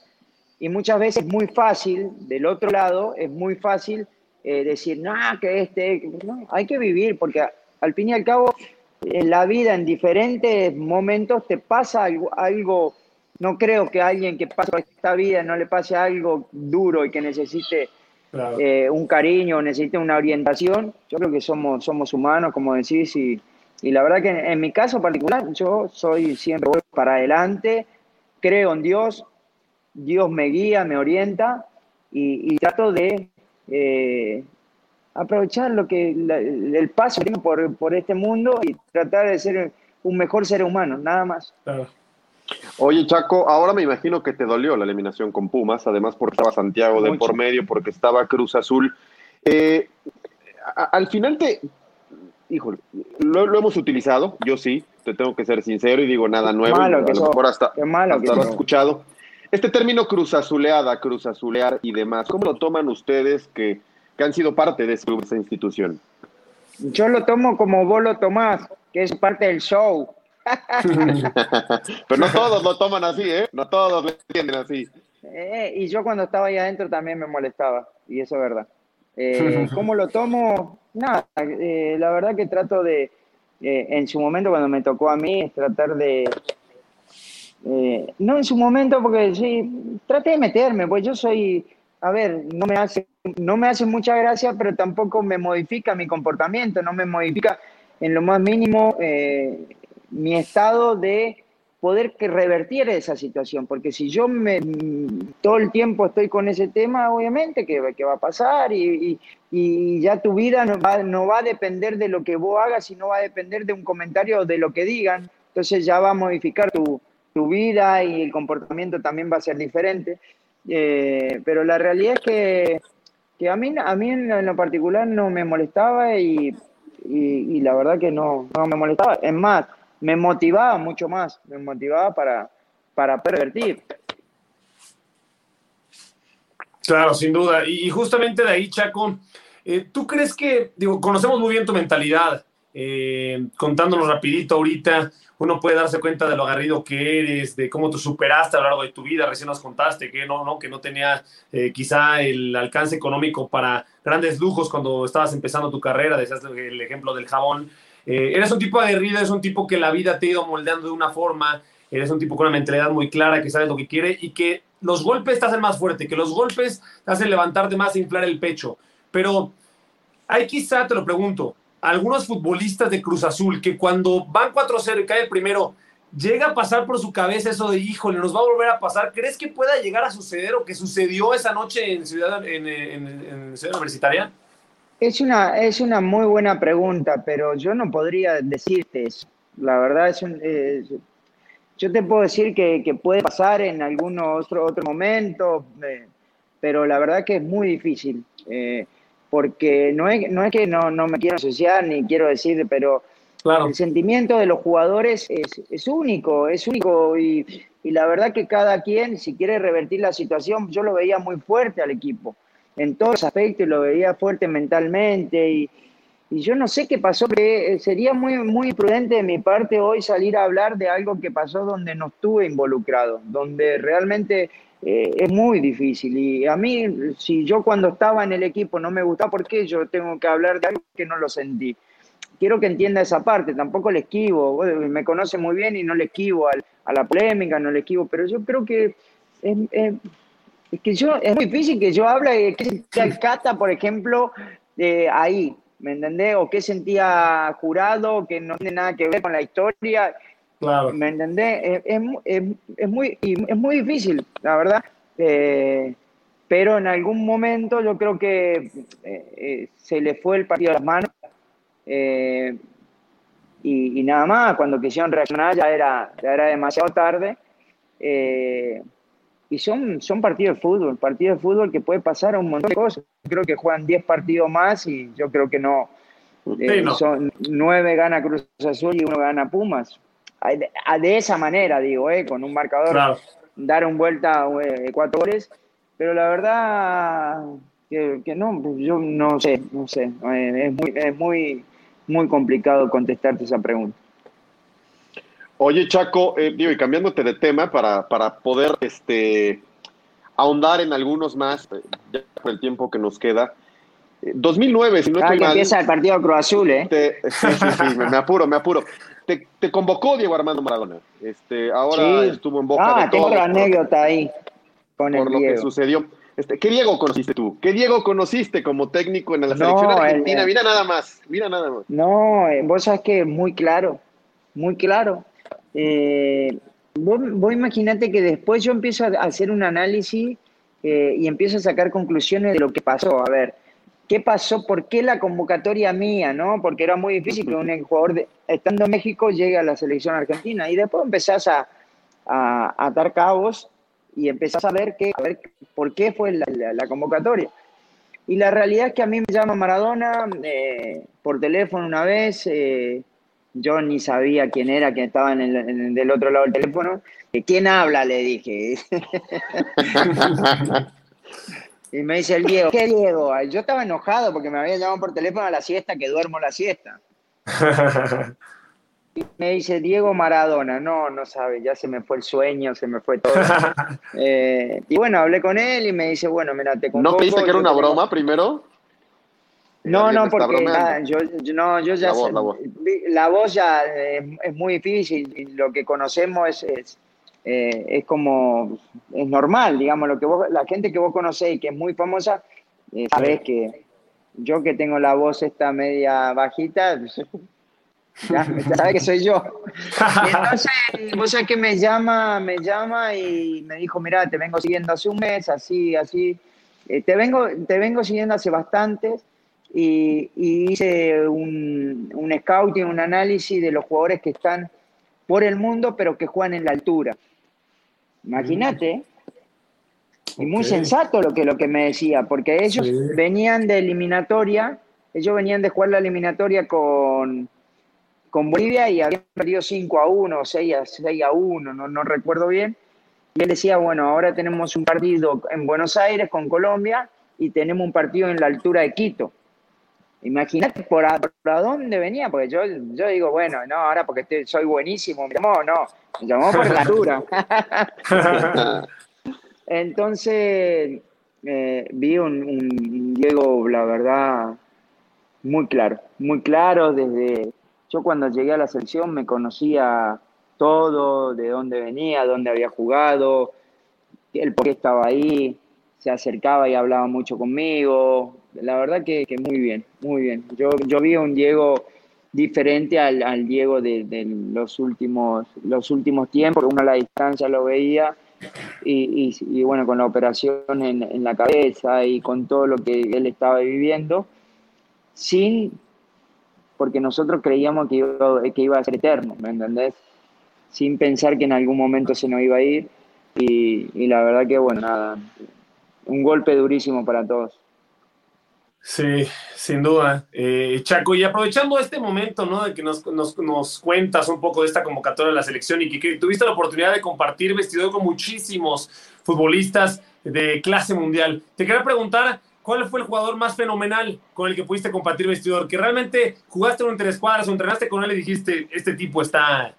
Y muchas veces es muy fácil, del otro lado, es muy fácil eh, decir, no, que este, que-". no, hay que vivir, porque al fin y al cabo, en la vida, en diferentes momentos, te pasa algo, algo no creo que a alguien que pasa esta vida no le pase algo duro y que necesite Claro. eh, un cariño, necesite una orientación. Yo creo que somos, somos humanos, como decís, y, y la verdad que en, en mi caso particular, yo soy siempre voy para adelante, creo en Dios, Dios me guía, me orienta y, y trato de eh, aprovechar lo que la- el paso por, por este mundo y tratar de ser un mejor ser humano, nada más. Claro. Oye, Chaco, ahora me imagino que te dolió la eliminación con Pumas, además porque estaba Santiago de Mucho. por medio, porque estaba Cruz Azul. Eh, a- al final te, híjole, lo, lo hemos utilizado, yo sí, te tengo que ser sincero y digo nada nuevo, malo a que lo mejor hasta, qué malo hasta que lo has sos. escuchado. Este término cruz azuleada, cruz azulear y demás, ¿cómo lo toman ustedes que, que han sido parte de esa institución? Yo lo tomo como vos lo tomás. que es parte del show. Pero no todos lo toman así, ¿eh? No todos lo entienden así. Eh, y yo cuando estaba ahí adentro también me molestaba, y eso es verdad. Eh, ¿Cómo lo tomo? Nada, eh, la verdad que trato de, en su momento cuando me tocó a mí, es tratar de, no en su momento, porque sí, traté de meterme, pues yo soy, a ver, no me hace, no me hace mucha gracia, pero tampoco me modifica mi comportamiento, no me modifica en lo más mínimo eh, mi estado de poder que revertir esa situación, porque si yo me, todo el tiempo estoy con ese tema, obviamente que, que va a pasar y, y, ya tu vida no va, no va a depender de lo que vos hagas, sino va a depender de un comentario de lo que digan, entonces ya va a modificar tu, tu vida y el comportamiento también va a ser diferente. Eh, pero la realidad es que, que a mí, a mí en, lo particular no me molestaba y, y, la verdad que no, no me molestaba. Es más, me motivaba mucho más, me motivaba para, para pervertir. Claro, sin duda. Y, justamente de ahí, Chaco, eh, ¿tú crees que, digo, conocemos muy bien tu mentalidad, eh, contándonos rapidito ahorita, uno puede darse cuenta de lo agarrido que eres, de cómo tú superaste a lo largo de tu vida. Recién nos contaste que no, no, que no tenía eh, quizá el alcance económico para grandes lujos cuando estabas empezando tu carrera. Decías el ejemplo del jabón. Eh, eres un tipo aguerrido, eres un tipo que la vida te ha ido moldeando de una forma. Eres un tipo con una mentalidad muy clara, que sabes lo que quiere y que los golpes te hacen más fuerte, que los golpes te hacen levantarte más e inflar el pecho. Pero hay quizá, te lo pregunto, algunos futbolistas de Cruz Azul que cuando van 4-0 y cae el primero, llega a pasar por su cabeza eso de, híjole, nos va a volver a pasar. ¿Crees que pueda llegar a suceder o que sucedió esa noche en Ciudad, Universitaria? Es una, es una muy buena pregunta, pero yo no podría decirte eso. La verdad es un... Eh, yo te puedo decir que, que, puede pasar en algún otro, otro momento, eh, pero la verdad que es muy difícil. Eh, porque no es, no es que no, no, me quiero asociar ni quiero decir, pero claro. el sentimiento de los jugadores es, es único, es único y, y, la verdad que cada quien, si quiere revertir la situación, yo lo veía muy fuerte al equipo, en todos los aspectos lo veía fuerte mentalmente y, y yo no sé qué pasó, que sería muy, muy prudente de mi parte hoy salir a hablar de algo que pasó donde no estuve involucrado, donde realmente eh, es muy difícil. Y a mí, si yo cuando estaba en el equipo no me gustaba, ¿por qué yo tengo que hablar de algo que no lo sentí? Quiero que entienda esa parte, tampoco le esquivo, me conoce muy bien y no le esquivo a la polémica, no le esquivo, pero yo creo que es, es que yo, es muy difícil que yo hable de qué sentía el Cata, por ejemplo, de ahí, ¿me entendés? O qué sentía jurado, que no tiene nada que ver con la historia. Claro. ¿Me entendés? Es, es, es, muy, es muy difícil, la verdad. Eh, pero en algún momento yo creo que eh, eh, se le fue el partido a las manos. Eh, y, y, nada más, cuando quisieron reaccionar ya era, ya era demasiado tarde. Y son, son partidos de fútbol, partidos de fútbol que puede pasar a un montón de cosas. Creo que juegan 10 partidos más y yo creo que no. Sí, no. Son 9 gana Cruz Azul y uno gana Pumas de esa manera, digo, ¿eh? con un marcador, claro. dar un vuelta eh, cuatro goles, pero la verdad que, que, no, pues yo no sé, no sé, eh, es muy, es muy, muy complicado contestarte esa pregunta. Oye, Chaco, eh, digo, y cambiándote de tema para, para poder este, ahondar en algunos más, eh, ya por el tiempo que nos queda. 2009, si no ah, estoy que mal. empieza el partido Cruz Azul, ¿eh? Te, sí, sí, sí, me, me apuro, me apuro. Te, te, convocó Diego Armando Maradona. Este, ahora sí. estuvo en boca ah, de tengo todos. la anécdota ahí. Con por lo Diego. que sucedió. Este, ¿Qué Diego conociste tú? ¿Qué Diego conociste como técnico en la selección no, argentina? El, mira nada más, mira nada más. No, eh, vos sabés que muy claro, muy claro. Eh, vos, vos imaginate que después yo empiezo a hacer un análisis eh, y empiezo a sacar conclusiones de lo que pasó. A ver, ¿qué pasó? ¿Por qué la convocatoria mía? ¿no? Porque era muy difícil que un jugador, estando en México, llegue a la selección argentina. Y después empezás a, a, atar cabos y empezás a ver, qué, a ver por qué fue la, convocatoria. Y la realidad es que a mí me llama Maradona eh, por teléfono una vez. Eh, yo ni sabía quién era, quién estaba en el, en del otro lado del teléfono. ¿Quién habla? Le dije. Y me dice el Diego, ¿qué Diego? Yo estaba enojado porque me había llamado por teléfono a la siesta, que duermo la siesta. me dice Diego Maradona. No, no sabe, ya se me fue el sueño, se me fue todo. Eh, y bueno, hablé con él y me dice, bueno, mira, te convoco. ¿No te dice que era una broma primero? No, no, porque nada, yo, yo- no, yo ya La voz, sé- la voz. vi- la voz ya eh, es muy difícil y lo que conocemos es, es, eh, es como, es normal, digamos, lo que vos, la gente que vos conocés y que es muy famosa, eh, sabés que yo que tengo la voz esta media bajita, ya, ya sabés que soy yo. Y entonces, vos sabés que me llama, me llama y me dijo, mira, te vengo siguiendo hace un mes, así, así. Eh, te, vengo, te vengo siguiendo hace bastantes y, y hice un, un scouting, un análisis de los jugadores que están por el mundo, pero que juegan en la altura. Imagínate. Y muy sensato lo que, lo que me decía, porque ellos Sí. venían de eliminatoria, ellos venían de jugar la eliminatoria con, con Bolivia y habían perdido 5 a 1, 6 a, 6 a 1, no, no recuerdo bien. Y él decía, bueno, ahora tenemos un partido en Buenos Aires con Colombia y tenemos un partido en la altura de Quito. Imagínate por a, por a dónde venía, porque yo, yo digo, bueno, no, ahora porque estoy- soy buenísimo, me llamó, no, me llamó por la altura. Entonces, eh, vi un, un Diego, la verdad, muy claro, muy claro desde... Yo cuando llegué a la selección me conocía todo, de dónde venía, dónde había jugado, el por qué estaba ahí, se acercaba y hablaba mucho conmigo. La verdad que, que muy bien, muy bien. Yo, yo vi un Diego diferente al, al Diego de, los, últimos, los últimos tiempos, uno a la distancia lo veía y, y- y bueno, con la operación en, en la cabeza y con todo lo que él estaba viviendo, sin, porque nosotros creíamos que iba, que iba a ser eterno, ¿me entendés? Sin pensar que en algún momento se nos iba a ir y, y la verdad que bueno, nada, un golpe durísimo para todos. Sí, sin duda. Eh, Chaco, y aprovechando este momento, ¿no? De que nos, nos- nos cuentas un poco de esta convocatoria de la selección y que, que tuviste la oportunidad de compartir vestidor con muchísimos futbolistas de clase mundial. Te quería preguntar, ¿cuál fue el jugador más fenomenal con el que pudiste compartir vestidor? Que realmente jugaste en tres cuadras o entrenaste con él y dijiste, este tipo está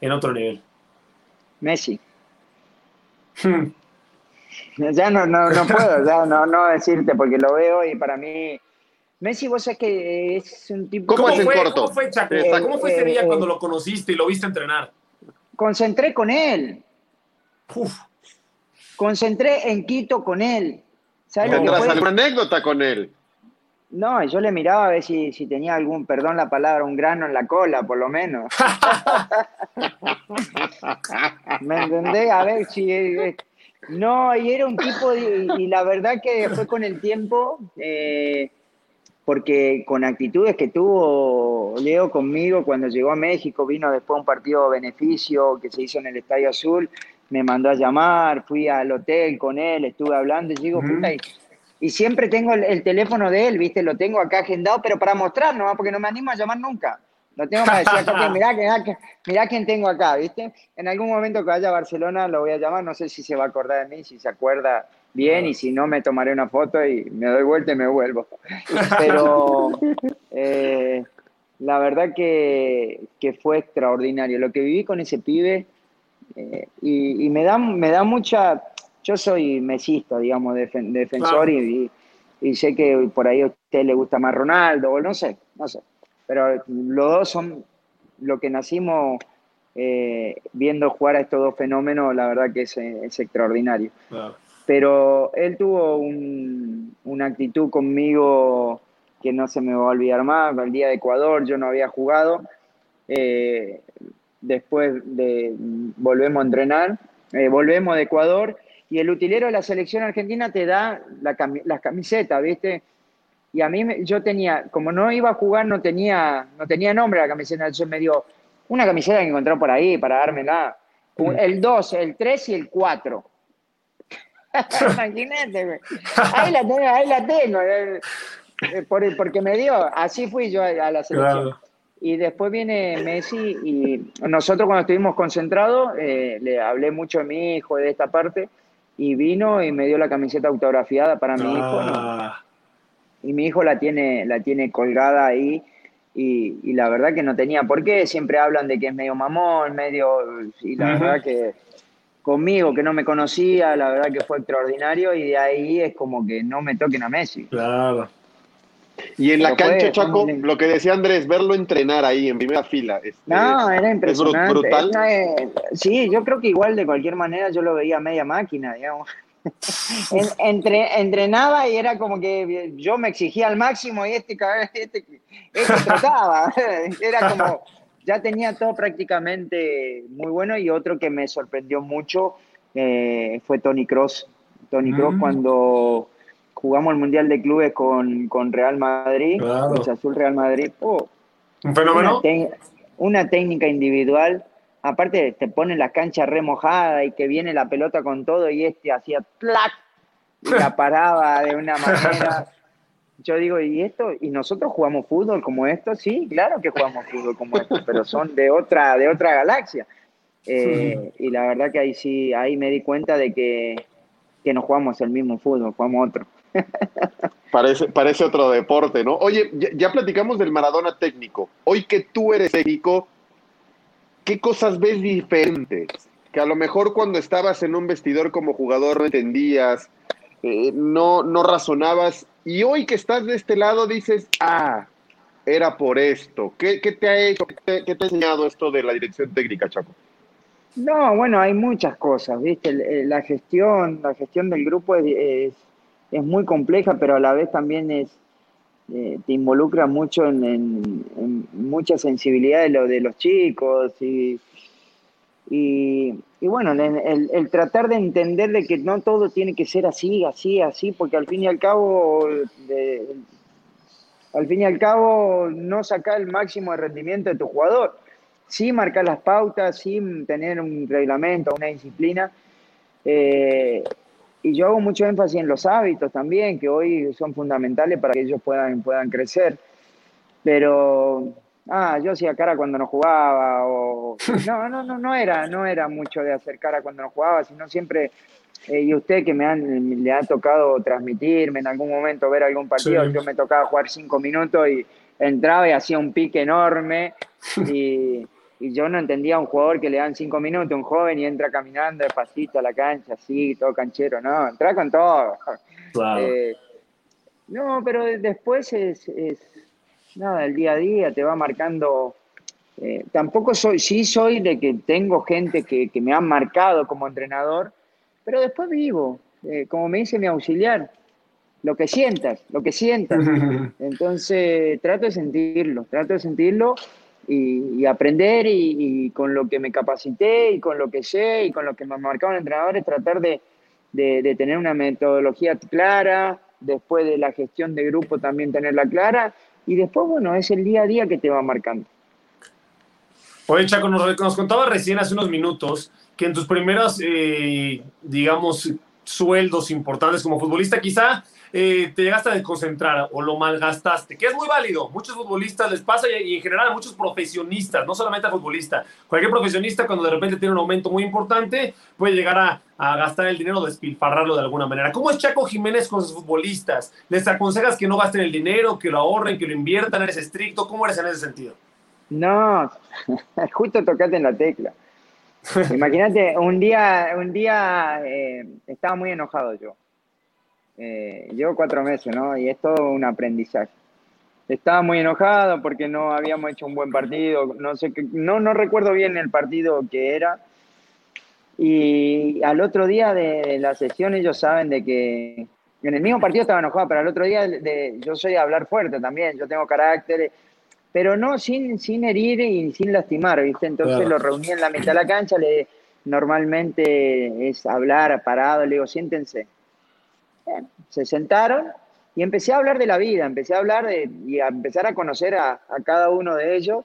en otro nivel. Messi. Ya no, no, no puedo, ya no, no decirte porque lo veo y para mí Messi, vos sabés que es un tipo... ¿Cómo, fue, ¿Cómo fue, Chaco? Eh, ¿Cómo fue ese día eh, cuando lo conociste y lo viste entrenar? Concentré con él. Concentré en Quito con él. ¿Sabes lo que ¿Tendrás fue? alguna anécdota con él? No, yo le miraba a ver si, si tenía algún, perdón la palabra, un grano en la cola, por lo menos. ¿Me entendés? A ver si... No, y era un tipo, de- y, la verdad que fue con el tiempo, eh, porque con actitudes que tuvo Leo conmigo cuando llegó a México, vino después un partido de beneficio que se hizo en el Estadio Azul, me mandó a llamar, fui al hotel con él, estuve hablando y digo, puta, y, y siempre tengo el, el teléfono de él, ¿viste? Lo tengo acá agendado, pero para mostrar nomás, porque no me animo a llamar nunca. Lo tengo para decir acá, mirá, mirá, mirá quién tengo acá, ¿viste? En algún momento que vaya a Barcelona lo voy a llamar, no sé si se va a acordar de mí, si se acuerda bien, y si no me tomaré una foto y me doy vuelta y me vuelvo. Pero eh, la verdad que, que fue extraordinario. Lo que viví con ese pibe, eh, y, y me, da, me da mucha... Yo soy mesista, digamos, defen- defensor Claro. y- y sé que por ahí a usted le gusta más Ronaldo, o no sé, no sé. Pero los dos son lo que nacimos eh, viendo jugar a estos dos fenómenos, la verdad que es, es extraordinario. Pero él tuvo un- una actitud conmigo que no se me va a olvidar más. El día de Ecuador yo no había jugado. Eh, después de volvemos a entrenar, eh, volvemos de Ecuador y el utilero de la selección argentina te da la las camisetas, ¿viste? Y a mí, yo tenía, como no iba a jugar, no tenía, no tenía nombre la camiseta, entonces me dio una camiseta que encontró por ahí para dármela. Un- El 2, el 3 y el 4. Imagínate, güey. Ahí la tengo, ahí la tengo. eh, eh, por- porque me dio, así fui yo a, a la selección. Claro. Y después viene Messi y nosotros cuando estuvimos concentrados, eh, le hablé mucho de mi hijo, de esta parte, y vino y me dio la camiseta autografiada para mi hijo. ¿no? Y mi hijo la tiene, la tiene colgada ahí. y, y, la verdad que no tenía por qué, siempre hablan de que es medio mamón, medio, y la verdad que conmigo, que no me conocía, la verdad que fue extraordinario, y de ahí es como que no me toquen a Messi. Claro. Y en la cancha, Chaco, lo que decía Andrés, verlo entrenar ahí en primera fila. Este, no, era impresionante. Es brutal. sí, yo creo que igual de cualquier manera yo lo veía media máquina, digamos. Entre, entrenaba y era como que yo me exigía al máximo y este, este, este trataba. Era como, ya tenía todo prácticamente muy bueno y otro que me sorprendió mucho eh, fue Tony Cross. Tony Cross mm. cuando jugamos el Mundial de Clubes con, con Real Madrid, claro. Azul Real Madrid. Oh, ¿Un fenómeno? Una, técnica individual. Aparte, te pone la cancha remojada y que viene la pelota con todo y este hacía ¡tlac! y la paraba de una manera. Yo digo, ¿y esto? ¿Y nosotros jugamos fútbol como esto? Sí, claro que jugamos fútbol como esto, pero son de otra, de otra galaxia. Eh, y la verdad que ahí sí, ahí me di cuenta de que, que no jugamos el mismo fútbol, jugamos otro. Parece, parece otro deporte, ¿no? Oye, ya, platicamos del Maradona técnico. Hoy que tú eres técnico, ¿qué cosas ves diferentes? Que a lo mejor cuando estabas en un vestidor como jugador no entendías, eh, no, no razonabas, y hoy que estás de este lado dices, ah, era por esto. ¿Qué, te ha hecho? ¿Qué te, ¿Qué ha enseñado esto de la dirección técnica, Chaco? No, bueno, hay muchas cosas, ¿viste? La gestión, la gestión del grupo es es muy compleja, pero a la vez también es, eh, te involucra mucho en, mucha sensibilidad de, lo, de los chicos y, y, bueno, el, tratar de entender de que no todo tiene que ser así, así, así, porque al fin y al cabo, al fin y al cabo, no sacar el máximo de rendimiento de tu jugador. Sí marcar las pautas, sí tener un reglamento, una disciplina, eh, y yo hago mucho énfasis en los hábitos también, que hoy son fundamentales para que ellos puedan, puedan crecer. Pero, ah, yo hacía cara cuando no jugaba, o... No, no, no, no era, no era mucho de hacer cara cuando no jugaba, sino siempre, eh, y usted que me han, le ha tocado transmitirme en algún momento, ver algún partido, yo me tocaba jugar cinco minutos y entraba y hacía un pique enorme, y y yo no entendía a un jugador que le dan cinco minutos, un joven y entra caminando despacito a la cancha, así, todo canchero, no, entra con todo. Eh, no, pero después es, nada, el día a día te va marcando. Eh, tampoco soy, sí soy de que tengo gente que, me han marcado como entrenador, pero después vivo, eh, como me dice mi auxiliar, lo que sientas, lo que sientas. Entonces trato de sentirlo, trato de sentirlo y, aprender y, con lo que me capacité y con lo que sé y con lo que me marcaron entrenadores, tratar de, de, tener una metodología clara, después de la gestión de grupo también tenerla clara y después, bueno, es el día a día que te va marcando. Oye, Chaco, nos, nos contaba recién hace unos minutos que en tus primeros, eh, digamos, sueldos importantes como futbolista, quizá eh, te llegaste a desconcentrar o lo malgastaste, que es muy válido. Muchos futbolistas les pasa y, en general a muchos profesionistas, no solamente a futbolistas. Cualquier profesionista cuando de repente tiene un aumento muy importante puede llegar a, gastar el dinero, despilfarrarlo de alguna manera. ¿Cómo es Chaco Jiménez con sus futbolistas? ¿Les aconsejas que no gasten el dinero, que lo ahorren, que lo inviertan? ¿Eres estricto? ¿Cómo eres en ese sentido? No, justo tocaste en la tecla. Imagínate, un día, un día eh, estaba muy enojado yo. Eh, llevo cuatro meses, ¿no? Y es todo un aprendizaje. Estaba muy enojado porque no habíamos hecho un buen partido, no sé, no, no recuerdo bien el partido que era. Y al otro día de la sesión ellos saben de que en el mismo partido estaba enojado, pero al otro día de, yo soy a hablar fuerte también, yo tengo carácter, pero no sin, sin herir y sin lastimar, ¿viste? Entonces lo reuní en la mitad de la cancha, le, normalmente es hablar parado, le digo, siéntense, se sentaron y empecé a hablar de la vida, empecé a hablar de, y a empezar a conocer a, cada uno de ellos.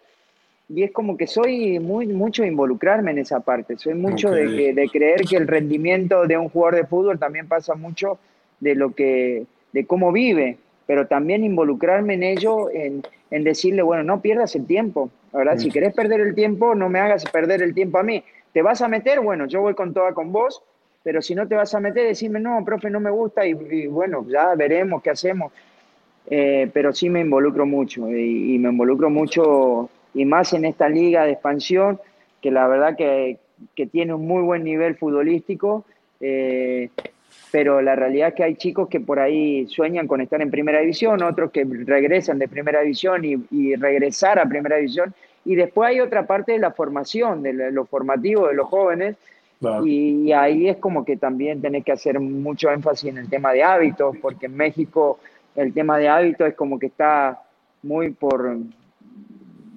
Y es como que soy muy, mucho involucrarme en esa parte, soy mucho de, de, creer que el rendimiento de un jugador de fútbol también pasa mucho de lo que, de cómo vive, pero también involucrarme en ello, en, en decirle, bueno, no pierdas el tiempo, ¿verdad? Si querés perder el tiempo, no me hagas perder el tiempo a mí. ¿Te vas a meter? Bueno, yo voy con toda con vos, pero si no te vas a meter, decime, no, profe, no me gusta y, bueno, ya veremos qué hacemos. eh, pero sí me involucro mucho y, me involucro mucho y más en esta liga de expansión que la verdad que, que tiene un muy buen nivel futbolístico. Eh, pero la realidad es que hay chicos que por ahí sueñan con estar en primera división, otros que regresan de primera división y, regresar a primera división, y después hay otra parte de la formación, de lo formativo de los jóvenes, y, ahí es como que también tenés que hacer mucho énfasis en el tema de hábitos, porque en México el tema de hábitos es como que está muy por,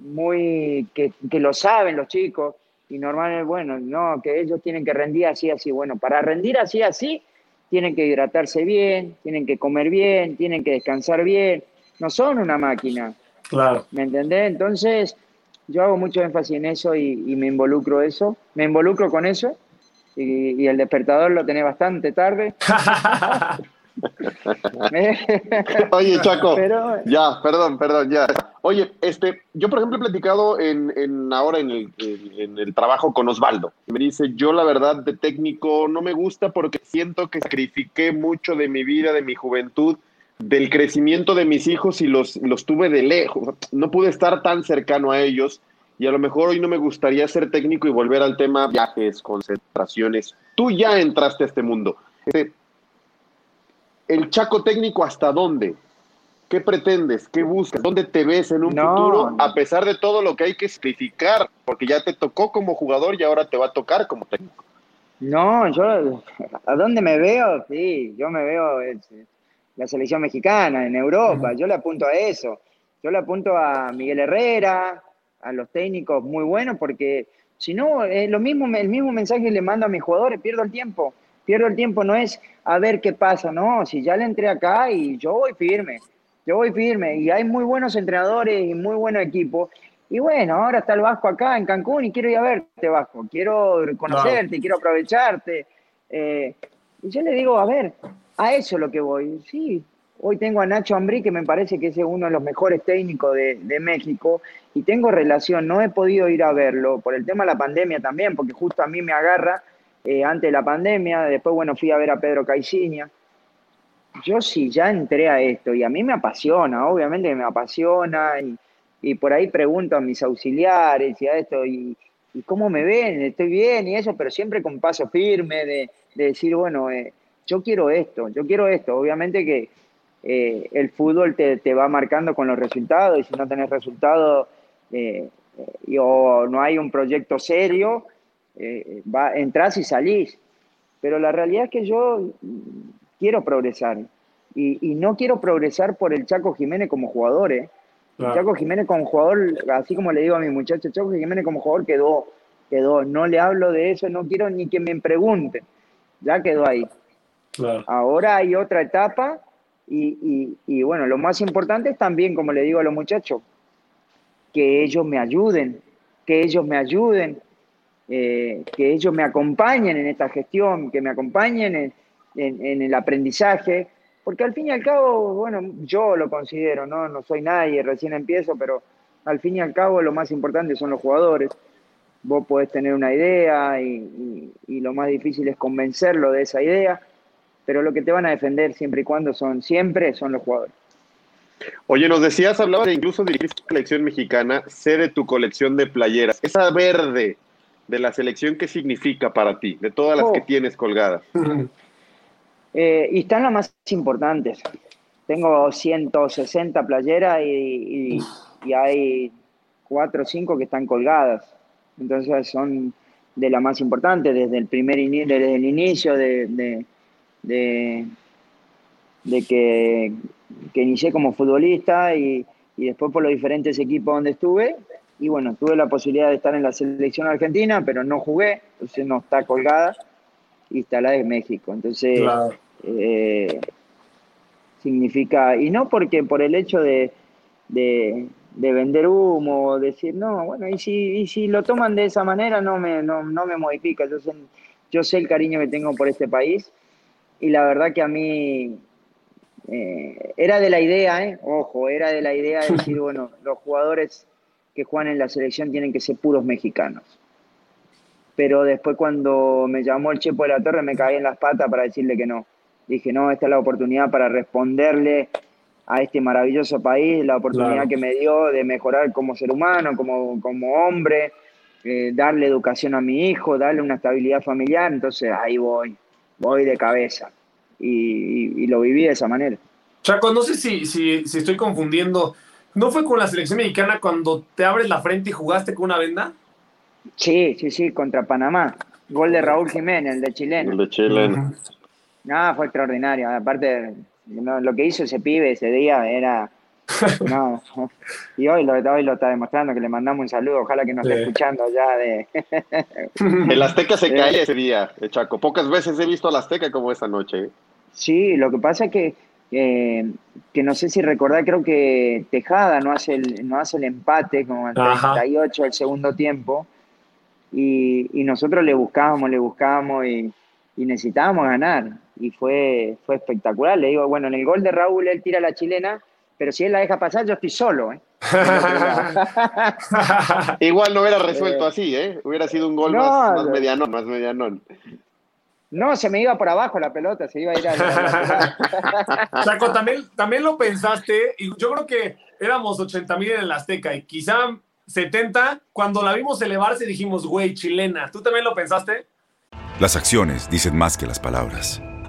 muy, que, que lo saben los chicos, y normalmente, bueno, no, que ellos tienen que rendir así, así, bueno, para rendir así, así, tienen que hidratarse bien, tienen que comer bien, tienen que descansar bien. No son una máquina. Claro. ¿Me entendés? Entonces, yo hago mucho énfasis en eso y, me involucro eso. Me involucro con eso. Y, el despertador lo tenés bastante tarde. Oye, Chaco, ya, perdón, perdón, ya. Oye, este, yo por ejemplo he platicado en, ahora en el, en, el, trabajo con Osvaldo. Me dice, yo la verdad de técnico no me gusta porque siento que sacrifiqué mucho de mi vida, de mi juventud, del crecimiento de mis hijos y los, los tuve de lejos. No pude estar tan cercano a ellos y a lo mejor hoy no me gustaría ser técnico y volver al tema viajes, concentraciones. Tú ya entraste a este mundo. Este, el Chaco técnico hasta dónde? ¿Qué pretendes? ¿Qué buscas? ¿Dónde te ves en un futuro? A pesar de todo lo que hay que sacrificar, porque ya te tocó como jugador y ahora te va a tocar como técnico. No, yo, ¿a dónde me veo? Sí, yo me veo en la selección mexicana, en Europa, yo le apunto a eso. Yo le apunto a Miguel Herrera, a los técnicos muy buenos, porque si no, es lo mismo, el mismo mensaje le mando a mis jugadores, pierdo el tiempo pierdo el tiempo, no es a ver qué pasa, no, si ya le entré acá y yo voy firme, yo voy firme y hay muy buenos entrenadores y muy buen equipo. Y bueno, ahora está el Vasco acá en Cancún y quiero ir a verte, Vasco, quiero conocerte, quiero aprovecharte. Eh, y yo le digo, a ver, a eso es lo que voy. Sí, hoy tengo a Nacho Ambrí, que me parece que es uno de los mejores técnicos de, México, y tengo relación, no he podido ir a verlo por el tema de la pandemia también, porque justo a mí me agarra eh, antes de la pandemia, después, bueno, fui a ver a Pedro Caixinha. Yo sí ya entré a esto y a mí me apasiona, obviamente me apasiona y, por ahí pregunto a mis auxiliares y a esto y, cómo me ven, estoy bien y eso, pero siempre con paso firme de, decir, bueno, eh, yo quiero esto, yo quiero esto. Obviamente que eh, el fútbol te, te, va marcando con los resultados y si no tenés resultados o no hay un proyecto serio, eh, va, entras y salís. Pero la realidad es que yo quiero progresar. Y, no quiero progresar por el Chaco Jiménez como jugador. ¿eh? Chaco Jiménez como jugador, así como le digo a mi muchacho, Chaco Jiménez como jugador quedó, quedó. No le hablo de eso, no quiero ni que me pregunten. Ya quedó ahí. Ahora hay otra etapa y, y, bueno, lo más importante es también, como le digo a los muchachos, que ellos me ayuden, que ellos me ayuden, eh, que ellos me acompañen en esta gestión, que me acompañen en, el aprendizaje, porque al fin y al cabo, bueno, yo lo considero, ¿no? No soy nadie, recién empiezo, pero al fin y al cabo lo más importante son los jugadores. Vos podés tener una idea y, lo más difícil es convencerlo de esa idea, pero lo que te van a defender siempre y cuando son, siempre son los jugadores. Oye, nos decías, hablabas de incluso dirigir la selección mexicana, sé de tu colección de playeras. Esa verde, de la selección, ¿qué significa para ti, de todas las que oh. tienes colgadas? Eh, y están las más importantes. Tengo 160 playeras y, hay cuatro o cinco que están colgadas. Entonces son de las más importantes desde el primer desde el inicio de, de, de, que, que, inicié como futbolista y, y después por los diferentes equipos donde estuve y bueno, tuve la posibilidad de estar en la selección argentina, pero no jugué, entonces no está colgada y está la de México. Entonces, eh, significa, y no porque por el hecho de, de, vender humo, decir, no, bueno, y si, y si lo toman de esa manera no me, no, no me modifica. Yo sé, yo sé el cariño que tengo por este país y la verdad que a mí eh, era de la idea, eh, ojo, era de la idea de decir, bueno, los jugadores que juegan en la selección tienen que ser puros mexicanos. Pero después cuando me llamó el Chepo de la Torre me caí en las patas para decirle que no. Dije, no, esta es la oportunidad para responderle a este maravilloso país, la oportunidad Claro. que me dio de mejorar como ser humano, como, como hombre, eh, darle educación a mi hijo, darle una estabilidad familiar, entonces ahí voy, voy de cabeza. Y, y- y lo viví de esa manera. Chaco, no sé si, si, si estoy confundiendo. ¿No fue con la selección mexicana cuando te abres la frente y jugaste con una venda? Sí, sí, sí, contra Panamá. Gol de Raúl Jiménez, el de chileno. El de Chile. No, fue extraordinario. Aparte, no, lo que hizo ese pibe ese día era. No. Y hoy lo, hoy lo está demostrando, que le mandamos un saludo. Ojalá que nos esté Sí. escuchando ya de. El Azteca se cae ese día, eh, Chaco. Pocas veces he visto al Azteca como esta noche. ¿eh? Sí, lo que pasa es que, eh, que no sé si recordar, creo que Tejada no hace el, no hace el empate como al Ajá. 38 del segundo tiempo. Y, y nosotros le buscábamos, le buscábamos y, y necesitábamos ganar. Y fue, fue espectacular. Le digo, bueno, en el gol de Raúl él tira la chilena, pero si él la deja pasar, yo estoy solo. ¿eh? Igual no hubiera resuelto Eh, así, ¿eh? Hubiera sido un gol no, más, más medianón, más medianón. No, se me iba por abajo la pelota, se iba a ir a la Chaco, también, también lo pensaste, y yo creo que éramos 80 mil en el Azteca y quizá 70. Cuando la vimos elevarse dijimos, güey, chilena. ¿Tú también lo pensaste? Las acciones dicen más que las palabras.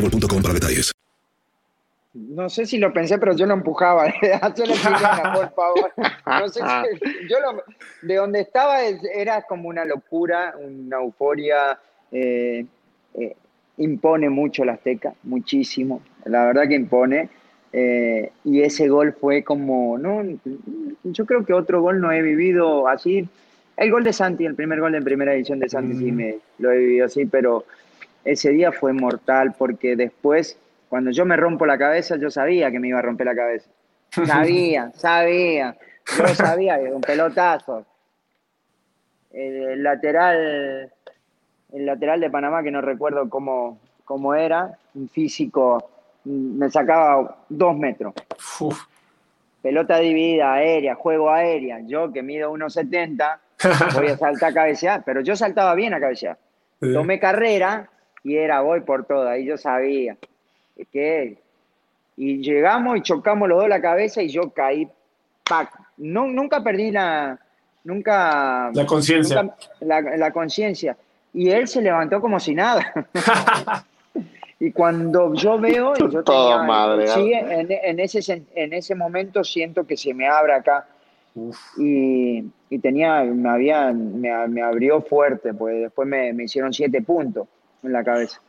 boostmobile.com para detalles. No sé si lo pensé, pero yo lo empujaba. Por favor. No sé si- yo lo- de donde estaba es- era como una locura, una euforia. eh, eh, impone mucho la Azteca, muchísimo. La verdad que impone. eh, y ese gol fue como, no, yo creo que otro gol no he vivido así. El gol de Santi, el primer gol en primera edición de Santi, sí me lo he vivido así, pero ese día fue mortal porque después, cuando yo me rompo la cabeza, yo sabía que me iba a romper la cabeza. Sabía, sabía. Yo sabía que un pelotazo. El lateral, el lateral de Panamá, que no recuerdo cómo, cómo era, un físico, me sacaba dos metros. Pelota dividida, aérea, juego aérea. Yo que mido 1,70, voy a saltar a cabecear, pero yo saltaba bien a cabecear. Tomé carrera y era voy por toda, y yo sabía que y llegamos y chocamos los dos la cabeza y yo caí pac. No, nunca perdí la nunca La conciencia. la, la conciencia y él se levantó como si nada. y cuando yo veo y yo Toda tenía- madre, sí, en, en ese en ese momento siento que se me abre acá y, y tenía, me, había, me, me abrió fuerte, pues después me, me hicieron siete puntos en la cabeza.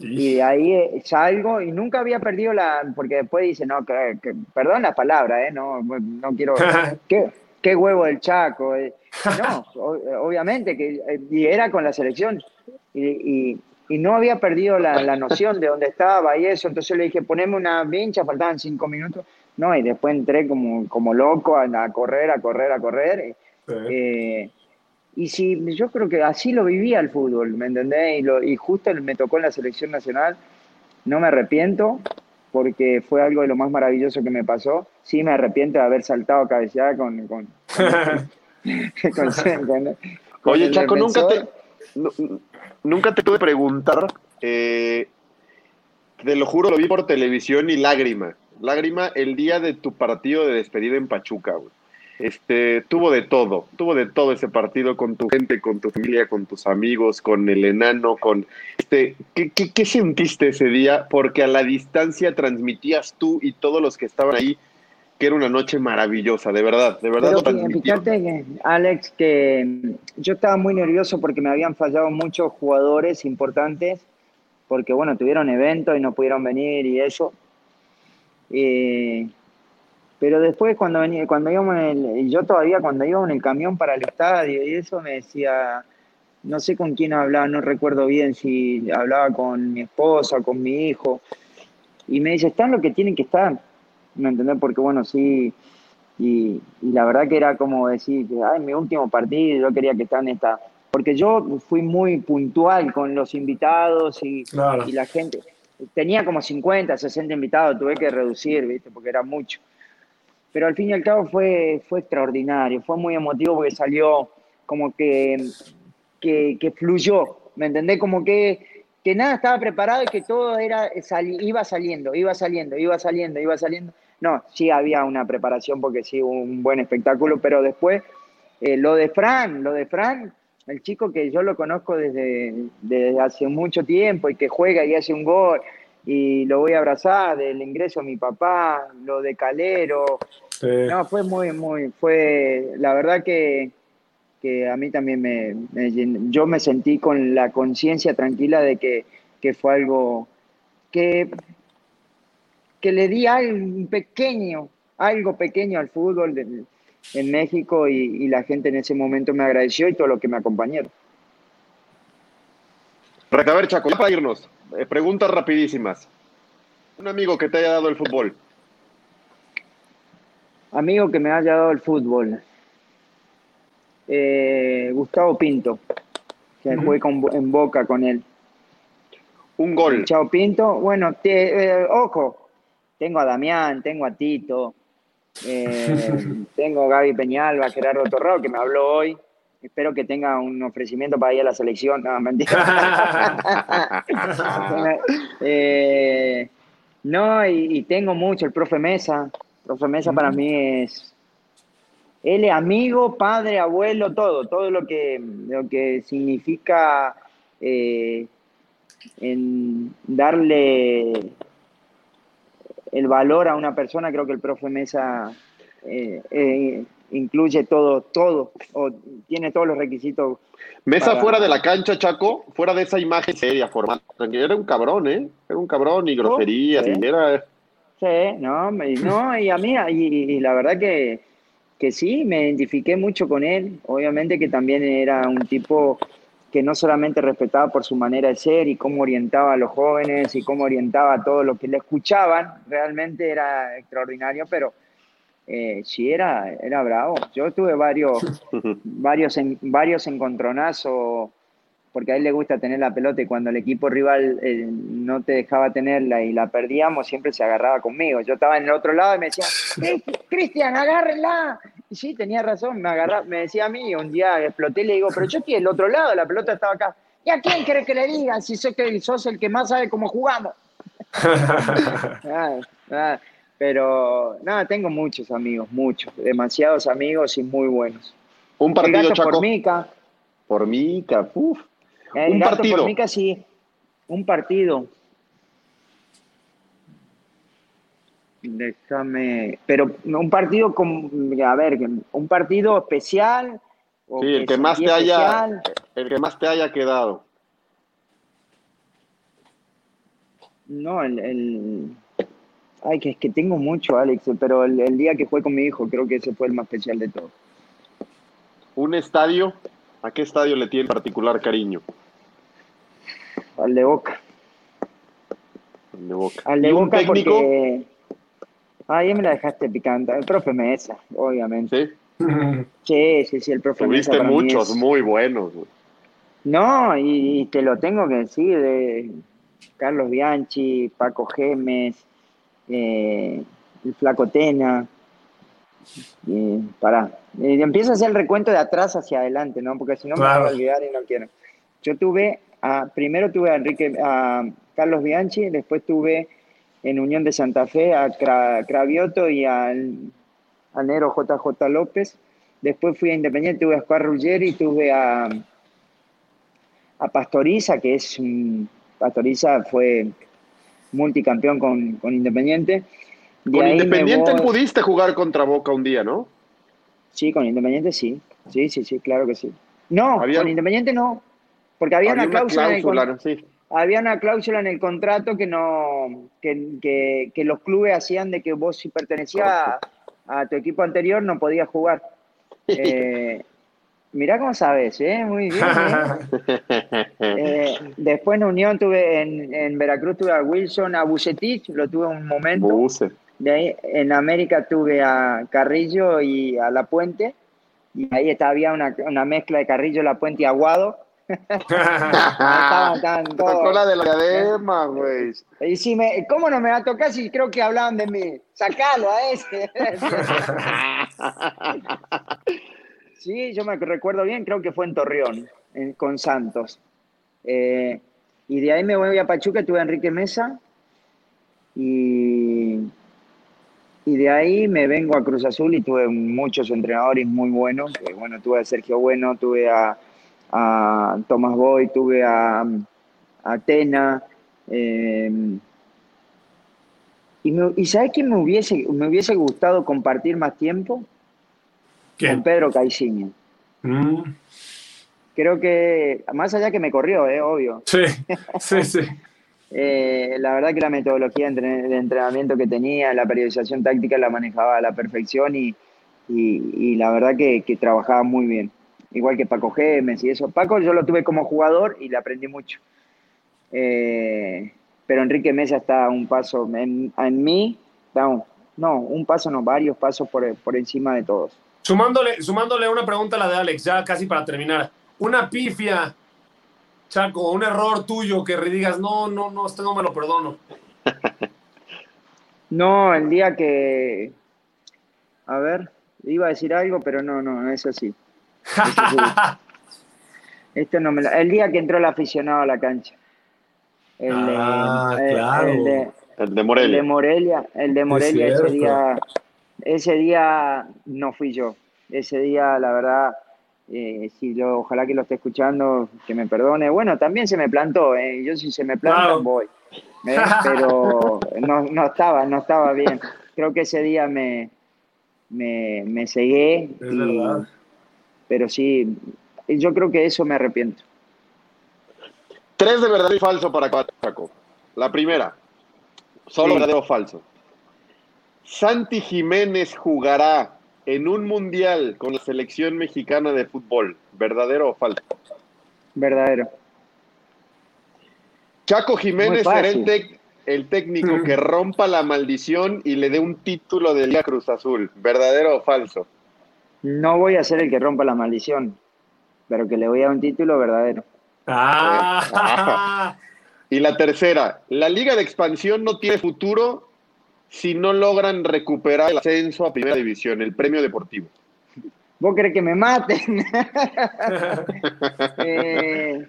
Y de ahí eh, salgo y nunca había perdido la, porque después dice, no, que, que- perdón la palabra, eh, no, no quiero, ¿qué, qué huevo del Chaco? eh. No, obviamente que, eh, y era con la selección. Y, y- y no había perdido la, la, noción de dónde estaba y eso. Entonces le dije, poneme una vincha, faltaban cinco minutos. No, y después entré como, como loco a, a correr, a correr, a correr. Eh, y si yo creo que así lo vivía el fútbol, ¿me entendés? Y, lo, y justo me tocó en la selección nacional, no me arrepiento, porque fue algo de lo más maravilloso que me pasó. Sí me arrepiento de haber saltado cabeceada con... con, con, con Oye, Chaco, nunca te, nunca te pude preguntar, eh, te lo juro, lo vi por televisión y lágrima. Lágrima el día de tu partido de despedida en Pachuca, güey. Este, tuvo de todo, tuvo de todo ese partido con tu gente, con tu familia, con tus amigos, con el enano, con este, ¿qué, qué, qué sentiste ese día? Porque a la distancia transmitías tú y todos los que estaban ahí que era una noche maravillosa, de verdad, de verdad. Pero fíjate, Alex, que yo estaba muy nervioso porque me habían fallado muchos jugadores importantes, porque bueno, tuvieron eventos y no pudieron venir y eso. Eh, pero después cuando venía, cuando íbamos en el, yo todavía cuando íbamos en el camión para el estadio y eso me decía, no sé con quién hablaba, no recuerdo bien si hablaba con mi esposa, con mi hijo, y me dice, están lo que tienen que estar ¿me entendés? Porque bueno, sí, y, la verdad que era como decir, ay, mi último partido, yo quería que estén esta, porque yo fui muy puntual con los invitados y, y la gente, tenía como 50, 60 invitados, tuve que reducir, ¿viste? Porque era mucho. Pero al fin y al cabo fue, fue extraordinario, fue muy emotivo porque salió como que, que, que fluyó, ¿me entendés? Como que, que nada estaba preparado y que todo era, iba saliendo, iba saliendo, iba saliendo, iba saliendo. No, sí había una preparación porque sí un buen espectáculo, pero después eh, lo de Fran, lo de Fran, el chico que yo lo conozco desde, desde, hace mucho tiempo y que juega y hace un gol y lo voy a abrazar del ingreso a mi papá, lo de Calero. No, fue muy, muy, fue la verdad que, que a mí también me, me, yo me sentí con la conciencia tranquila de que, que fue algo que que le di algo pequeño, algo pequeño al fútbol en México y, la gente en ese momento me agradeció y todo lo que me acompañaron. A ver, Chaco, para irnos, eh, preguntas rapidísimas. Un amigo que te haya dado el fútbol. Amigo que me haya dado el fútbol. Eh, Gustavo Pinto, que jugué en Boca con él. Un gol. Chao Pinto. Bueno, eh, ojo, tengo a Damián, tengo a Tito, eh, tengo a Gaby Peñalba, Gerardo Torrado, que me habló hoy. Espero que tenga un ofrecimiento para ir a la selección. No, mentira. Eh, no, y, tengo mucho. El profe Mesa. Profe Mesa para mí es. Él es amigo, padre, abuelo, todo. Todo lo que, lo que significa eh, en darle el valor a una persona, creo que el profe Mesa eh, eh, incluye todo, todo, o tiene todos los requisitos. Mesa fuera de la cancha, Chaco, fuera de esa imagen seria, formal. Era un cabrón, ¿eh? Era un cabrón, y groserías, y era... Sí, no, no, y a mí, y, la verdad que, que sí, me identifiqué mucho con él. Obviamente que también era un tipo que no solamente respetaba por su manera de ser y cómo orientaba a los jóvenes y cómo orientaba a todos los que le escuchaban, realmente era extraordinario, pero eh, sí era, era bravo. Yo tuve varios, varios, varios encontronazos, porque a él le gusta tener la pelota y cuando el equipo rival eh, no te dejaba tenerla y la perdíamos, siempre se agarraba conmigo. Yo estaba en el otro lado y me decía, eh, Cristian, agárrenla, sí, tenía razón, me agarraba, me decía a mí, un día exploté y le digo, pero yo estoy del otro lado, la pelota estaba acá. ¿Y a quién crees que le diga si sé que sos el que más sabe cómo jugamos? Ah, ah, pero nada, tengo muchos amigos, muchos, demasiados amigos y muy buenos. Un partido, Chaco. Por Mica. Por Mica, uff. Un partido. Por Mica, sí. Un partido. Déjame, pero un partido con, a ver, un partido especial. sí, el que más te haya, el que más te haya quedado. No, el, ay, que es que tengo mucho, Alex, pero el, día que fue con mi hijo, creo que ese fue el más especial de todos. ¿Un estadio? ¿A qué estadio le tiene particular cariño? Al de Boca. Al de Boca. Al de ¿Y un Boca técnico? porque... Ahí me la dejaste picante. El profe Mesa, obviamente. Sí. Sí, sí, sí, el profe Mesa Tuviste para mí muchos es- muy buenos. güey. No, y, y te lo tengo que decir, de Carlos Bianchi, Paco Gemes, eh, el Flaco Tena. Eh, pará, Eh, empiezo a hacer el recuento de atrás hacia adelante, ¿no? Porque si no me voy a olvidar y no quiero. Yo tuve, a, primero tuve a Enrique, a Carlos Bianchi, después tuve en Unión de Santa Fe a Cra- Cravioto y al, al negro JJ López. Después fui a Independiente, tuve a Oscar Ruggeri, tuve a, a Pastoriza, que es un, Pastoriza fue multicampeón con, con Independiente. De Con Independiente voy- pudiste jugar contra Boca un día, ¿no? Sí, con Independiente sí. Sí, sí, sí, claro que sí. No, Había- con Independiente no. Porque había, Había una cláusula, en el cláusula, con- ¿no? Sí. había una cláusula en el contrato que no que, que- que los clubes hacían de que vos si pertenecías a, a tu equipo anterior no podías jugar. Eh, mirá cómo sabes, ¿eh? Muy bien. ¿eh? Eh, después en Unión tuve, en, en Veracruz tuve a Wilson, a Bucetich, lo tuve un momento. Buse. De ahí en América tuve a Carrillo y a La Puente. Y ahí estaba, había una, una mezcla de Carrillo, La Puente y Aguado. Estaban- estaban Tocó todos. la de la diadema, güey. Y si me, ¿Cómo no me va a tocar si creo que hablaban de mí? Sacalo a ese. Sí, yo me recuerdo bien, creo que fue en Torreón, en- con Santos. Eh, y de ahí me voy a Pachuca, tuve a Enrique Mesa. Y, y de ahí me vengo a Cruz Azul y tuve muchos entrenadores muy buenos. que, bueno, tuve a Sergio Bueno, tuve a, a Tomás Boy, tuve a, a Tena. eh, y, me- y ¿sabes quién me hubiese, me hubiese gustado compartir más tiempo? Con Pedro Caixinha. Mm, Creo que, más allá que me corrió, eh, obvio. sí, sí, sí. Eh, la verdad que la metodología de entre- de entrenamiento que tenía, la periodización táctica la manejaba a la perfección y, y- y la verdad que, que trabajaba muy bien. Igual que Paco Gemes y eso. Paco yo lo tuve como jugador y le aprendí mucho. Eh, pero Enrique Mesa está un paso en, en mí, no, no, un paso no, varios pasos por, por encima de todos. Sumándole, sumándole una pregunta a la de Alex, ya casi para terminar. Una pifia, Chaco, un error tuyo que digas, no, no, no, este no me lo perdono. No, el día que. A ver, iba a decir algo, pero no, no, no es así. Esto no me El día que entró el aficionado a la cancha. El de, Ah, el- claro. el de- El de el Morelia. de Morelia, el de Morelia ese día, ese día no fui yo. Ese día, la verdad, eh, si lo, ojalá que lo esté escuchando, que me perdone. Bueno, también se me plantó, eh, yo si se me planta Claro. voy. ¿eh? Pero no, no estaba, no estaba bien. Creo que ese día me, me, me cegué. Es y- verdad. Pero sí, yo creo que eso me arrepiento. Tres de verdadero y falso para Chaco. La primera, solo Sí. verdadero o falso. Santi Jiménez jugará en un mundial con la selección mexicana de fútbol. ¿Verdadero o falso? Verdadero. Chaco Jiménez será el, técnico que rompa la maldición y le dé un título de Liga Cruz Azul. ¿Verdadero o falso? No voy a ser el que rompa la maldición, pero que le voy a dar un título verdadero. Ah, Y la tercera, la Liga de Expansión no tiene futuro si no logran recuperar el ascenso a Primera División, el premio deportivo. ¿Vos querés que me maten? Eh,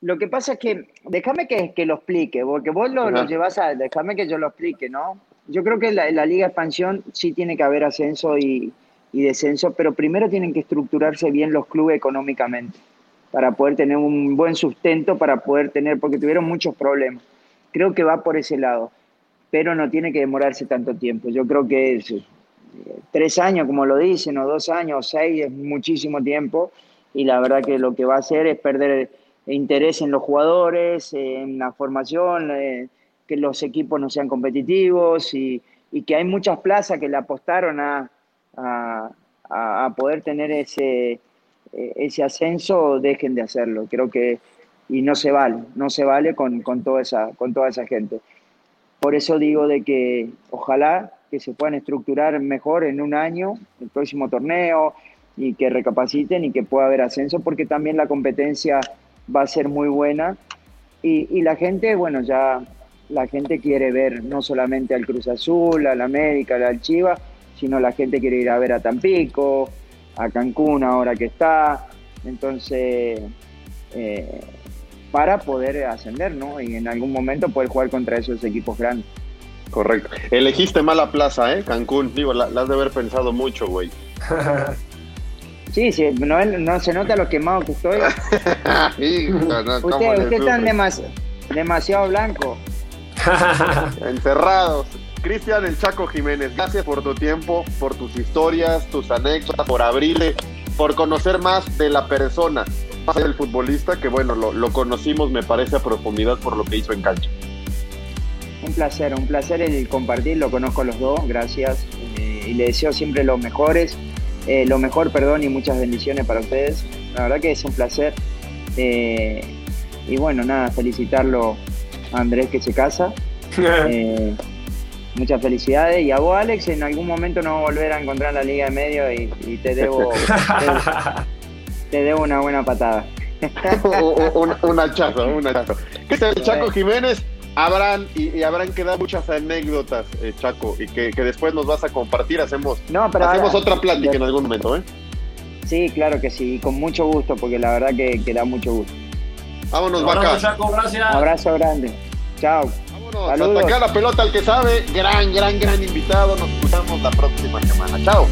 lo que pasa es que, déjame que, que lo explique, porque vos lo, lo llevas a, déjame que yo lo explique, ¿no? Yo creo que la, la Liga Expansión sí tiene que haber ascenso y, y descenso, pero primero tienen que estructurarse bien los clubes económicamente para poder tener un buen sustento, para poder tener, porque tuvieron muchos problemas. Creo que va por ese lado, pero no tiene que demorarse tanto tiempo. Yo creo que es, eh, tres años, como lo dicen, o dos años, o seis, es muchísimo tiempo, y la verdad que lo que va a hacer es perder interés en los jugadores, en la formación, eh, que los equipos no sean competitivos y, y que hay muchas plazas que le apostaron a, a, poder tener ese, eh, ese ascenso, dejen de hacerlo. Creo que y no se vale, no se vale con, con, toda esa, con toda esa gente. Por eso digo de que ojalá que se puedan estructurar mejor en un año el próximo torneo y que recapaciten y que pueda haber ascenso porque también la competencia va a ser muy buena y, y la gente, bueno, ya la gente quiere ver no solamente al Cruz Azul, al América, al Chivas, sino la gente quiere ir a ver a Tampico, a Cancún ahora que está. Entonces, eh, para poder ascender, ¿no? Y en algún momento poder jugar contra esos equipos grandes. Correcto. Elegiste mala plaza, ¿eh? Cancún. Digo, la, has de haber pensado mucho, güey. sí, sí, no, no, se nota lo quemado que estoy. usted usted está demasiado blanco. Encerrados. Cristian El Chaco Jiménez, gracias por tu tiempo, por tus historias, tus anécdotas, por abrirle, por conocer más de la persona, más del futbolista, que bueno, lo, conocimos, me parece, a profundidad por lo que hizo en cancha. Un placer, un placer el compartir, lo conozco los dos, gracias. Eh, y le deseo siempre los mejores, eh, lo mejor, perdón, y muchas bendiciones para ustedes. La verdad que es un placer. Eh, y bueno, nada, felicitarlo a Andrés que se casa. muchas felicidades. Y a vos, Alex, en algún momento nos vamos a volver a encontrar en la Liga de Medio y, te debo te, debo una buena patada. un, un, hachazo, un hachazo. ¿Qué tal, Chaco Jiménez? Habrán y, habrán quedado muchas anécdotas, eh, Chaco, y que, después nos vas a compartir. Hacemos, hacemos otra plática en algún momento, ¿eh? Sí, claro que sí, con mucho gusto, porque la verdad que, que da mucho gusto. Vámonos, Vaca. Chaco, gracias. Abrazo grande. Chao. Hasta acá la pelota al que sabe. Gran, gran, gran invitado. Nos escuchamos la próxima semana. Chao.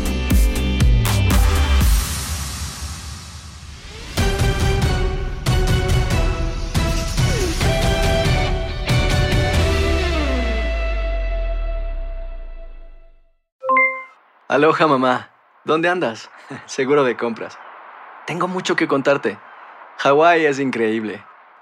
Aloha mamá, ¿dónde andas? Seguro de compras. Tengo mucho que contarte. Hawái es increíble.